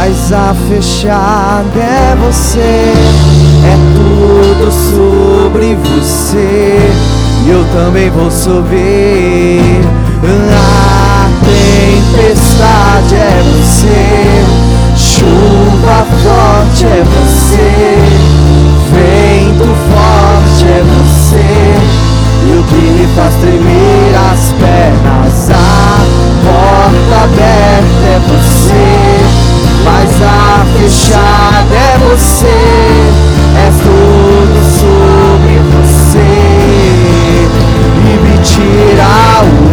mas a fechada é você. É tudo sobre você, e eu também vou subir. A tempestade é você, chuva forte é você, vento forte é você. E o que me faz tremer as pernas A porta aberta é você Mas a fechada é você É tudo sobre você. E me tira o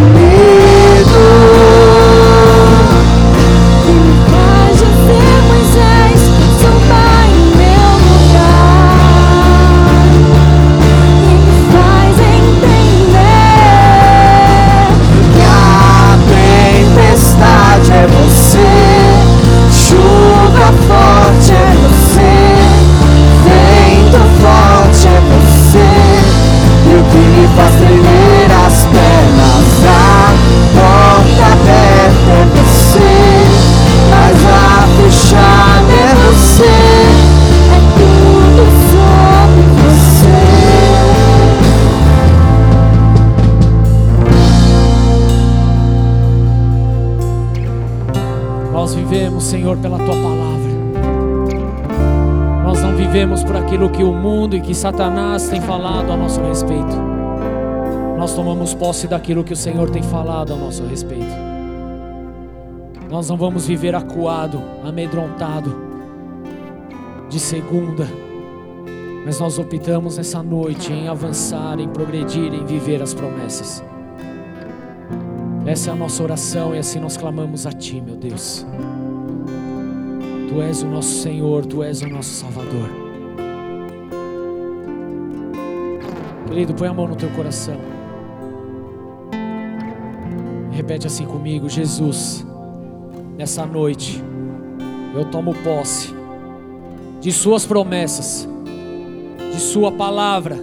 Satanás tem falado a nosso respeito. Nós tomamos posse daquilo que o Senhor tem falado a nosso respeito. Nós não vamos viver acuado, amedrontado, de segunda, mas nós optamos nessa noite em avançar, em progredir, em viver as promessas. Essa é a nossa oração e assim nós clamamos a Ti, meu Deus. Tu és o nosso Senhor, Tu és o nosso Salvador. Querido, põe a mão no teu coração. Repete assim comigo: Jesus, nessa noite, eu tomo posse de Suas promessas, de Sua palavra,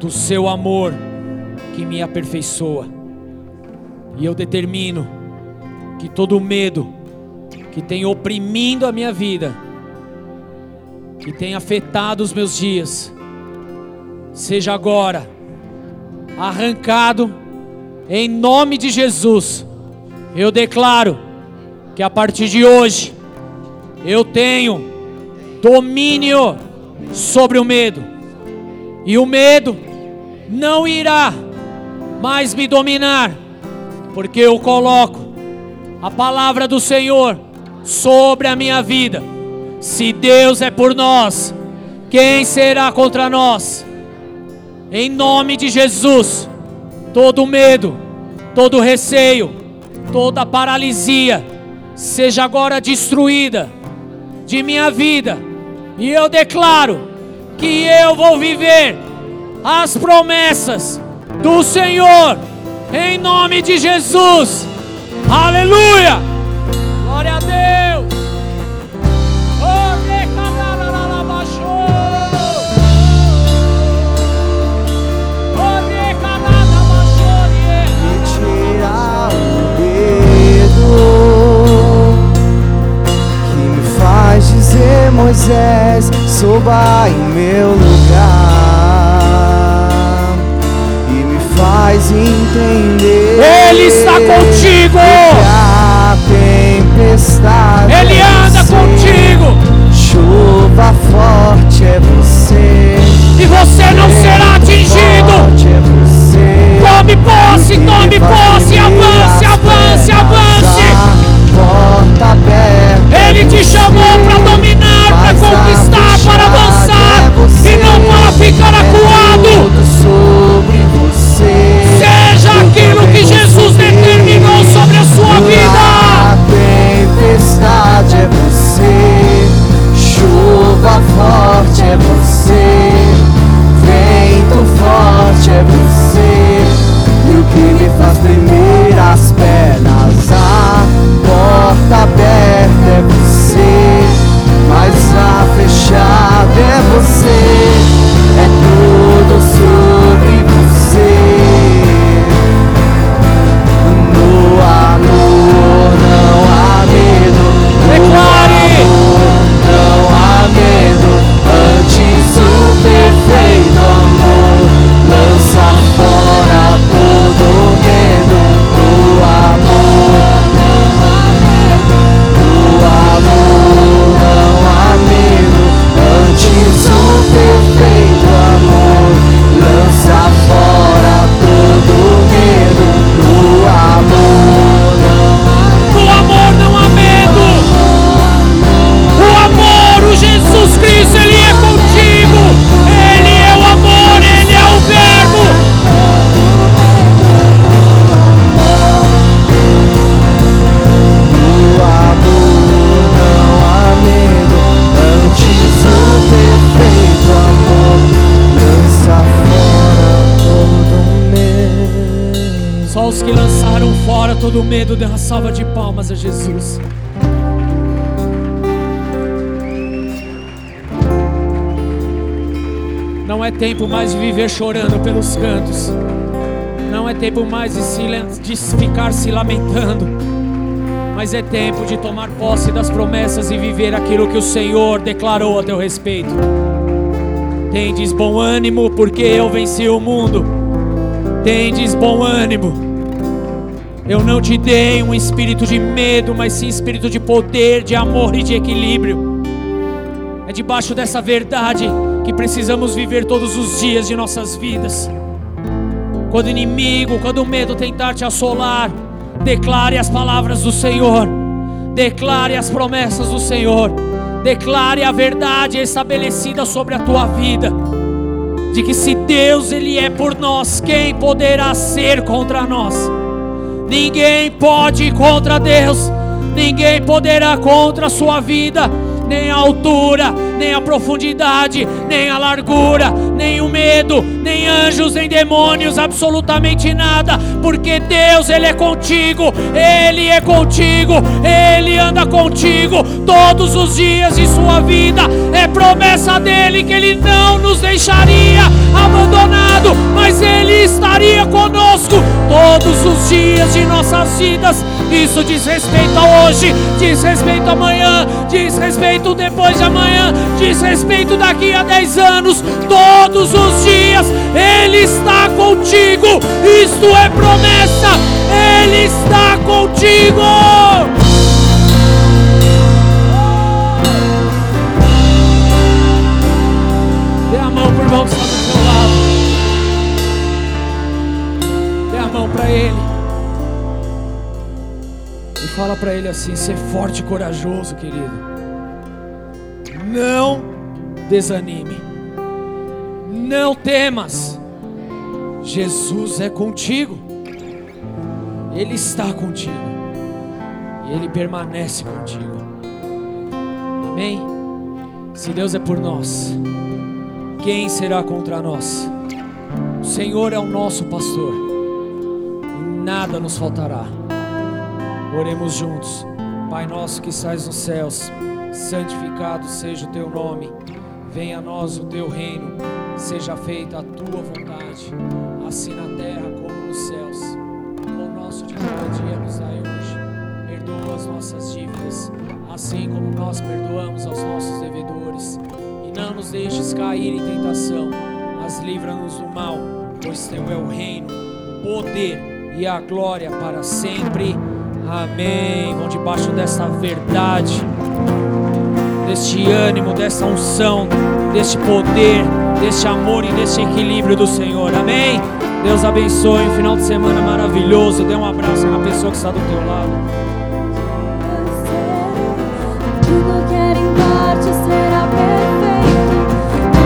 do Seu amor que me aperfeiçoa. E eu determino que todo medo que tem oprimindo a minha vida, que tem afetado os meus dias, seja agora arrancado em nome de Jesus. Eu declaro que a partir de hoje eu tenho domínio sobre o medo, e o medo não irá mais me dominar porque eu coloco a palavra do Senhor sobre a minha vida. Se Deus é por nós, quem será contra nós? Em nome de Jesus, todo medo, todo receio, toda paralisia, seja agora destruída de minha vida, e eu declaro que eu vou viver as promessas do Senhor em nome de Jesus. Aleluia! Moisés suba em meu lugar e me faz entender Ele está contigo! a tempestade Ele é anda você, contigo! chuva forte é você E você não será atingido! é você Tome posse, tome posse, avance, avance, avance! Porta aberta. Ele te chamou para dominar, para avançar é e não para ficar acuado. Seja aquilo que Jesus determinou sobre a sua vida. A tempestade é você, chuva forte é você, vento forte é você, e o que me faz tremer as pernas, a porta aberta. você. Salva de palmas a Jesus. Não é tempo mais de viver chorando pelos cantos. Não é tempo mais de, se, de ficar se lamentando. Mas é tempo de tomar posse das promessas e viver aquilo que o Senhor declarou a teu respeito. Tendes bom ânimo, porque eu venci o mundo. Tendes bom ânimo. Eu não te dei um espírito de medo, mas sim espírito de poder, de amor e de equilíbrio. É debaixo dessa verdade que precisamos viver todos os dias de nossas vidas. Quando o inimigo, quando o medo tentar te assolar, declare as palavras do Senhor, declare as promessas do Senhor, declare a verdade estabelecida sobre a tua vida. De que se Deus ele é por nós, quem poderá ser contra nós? Ninguém pode ir contra Deus, ninguém poderá contra a sua vida. Nem a altura, nem a profundidade, nem a largura, nem o medo, nem anjos, nem demônios, absolutamente nada, porque Deus, Ele é contigo, Ele é contigo, Ele anda contigo todos os dias de sua vida, é promessa dele que Ele não nos deixaria abandonado, mas Ele estaria conosco todos os dias de nossas vidas. Isso diz respeito a hoje, diz respeito a amanhã, diz respeito depois de amanhã, diz respeito daqui a 10 anos, todos os dias Ele está contigo. Isto é promessa, Ele está contigo. Dê a mão para o ele. E fala para ele assim: ser forte e corajoso, querido. Não desanime. Não temas. Jesus é contigo. Ele está contigo. E ele permanece contigo. Amém? Se Deus é por nós, quem será contra nós? O Senhor é o nosso pastor. Nada nos faltará. Oremos juntos. Pai nosso que estás nos céus, santificado seja o teu nome. Venha a nós o teu reino. Seja feita a tua vontade, assim na terra como nos céus. O nosso de cada dia nos dai hoje. Perdoa as nossas dívidas, assim como nós perdoamos aos nossos devedores. E não nos deixes cair em tentação, mas livra-nos do mal, pois teu é o reino, o poder e a glória para sempre. Amém. Vão debaixo dessa verdade, deste ânimo, dessa unção, deste poder, deste amor e deste equilíbrio do Senhor. Amém. Deus abençoe. Um final de semana maravilhoso. Dê um abraço na pessoa que está do teu lado.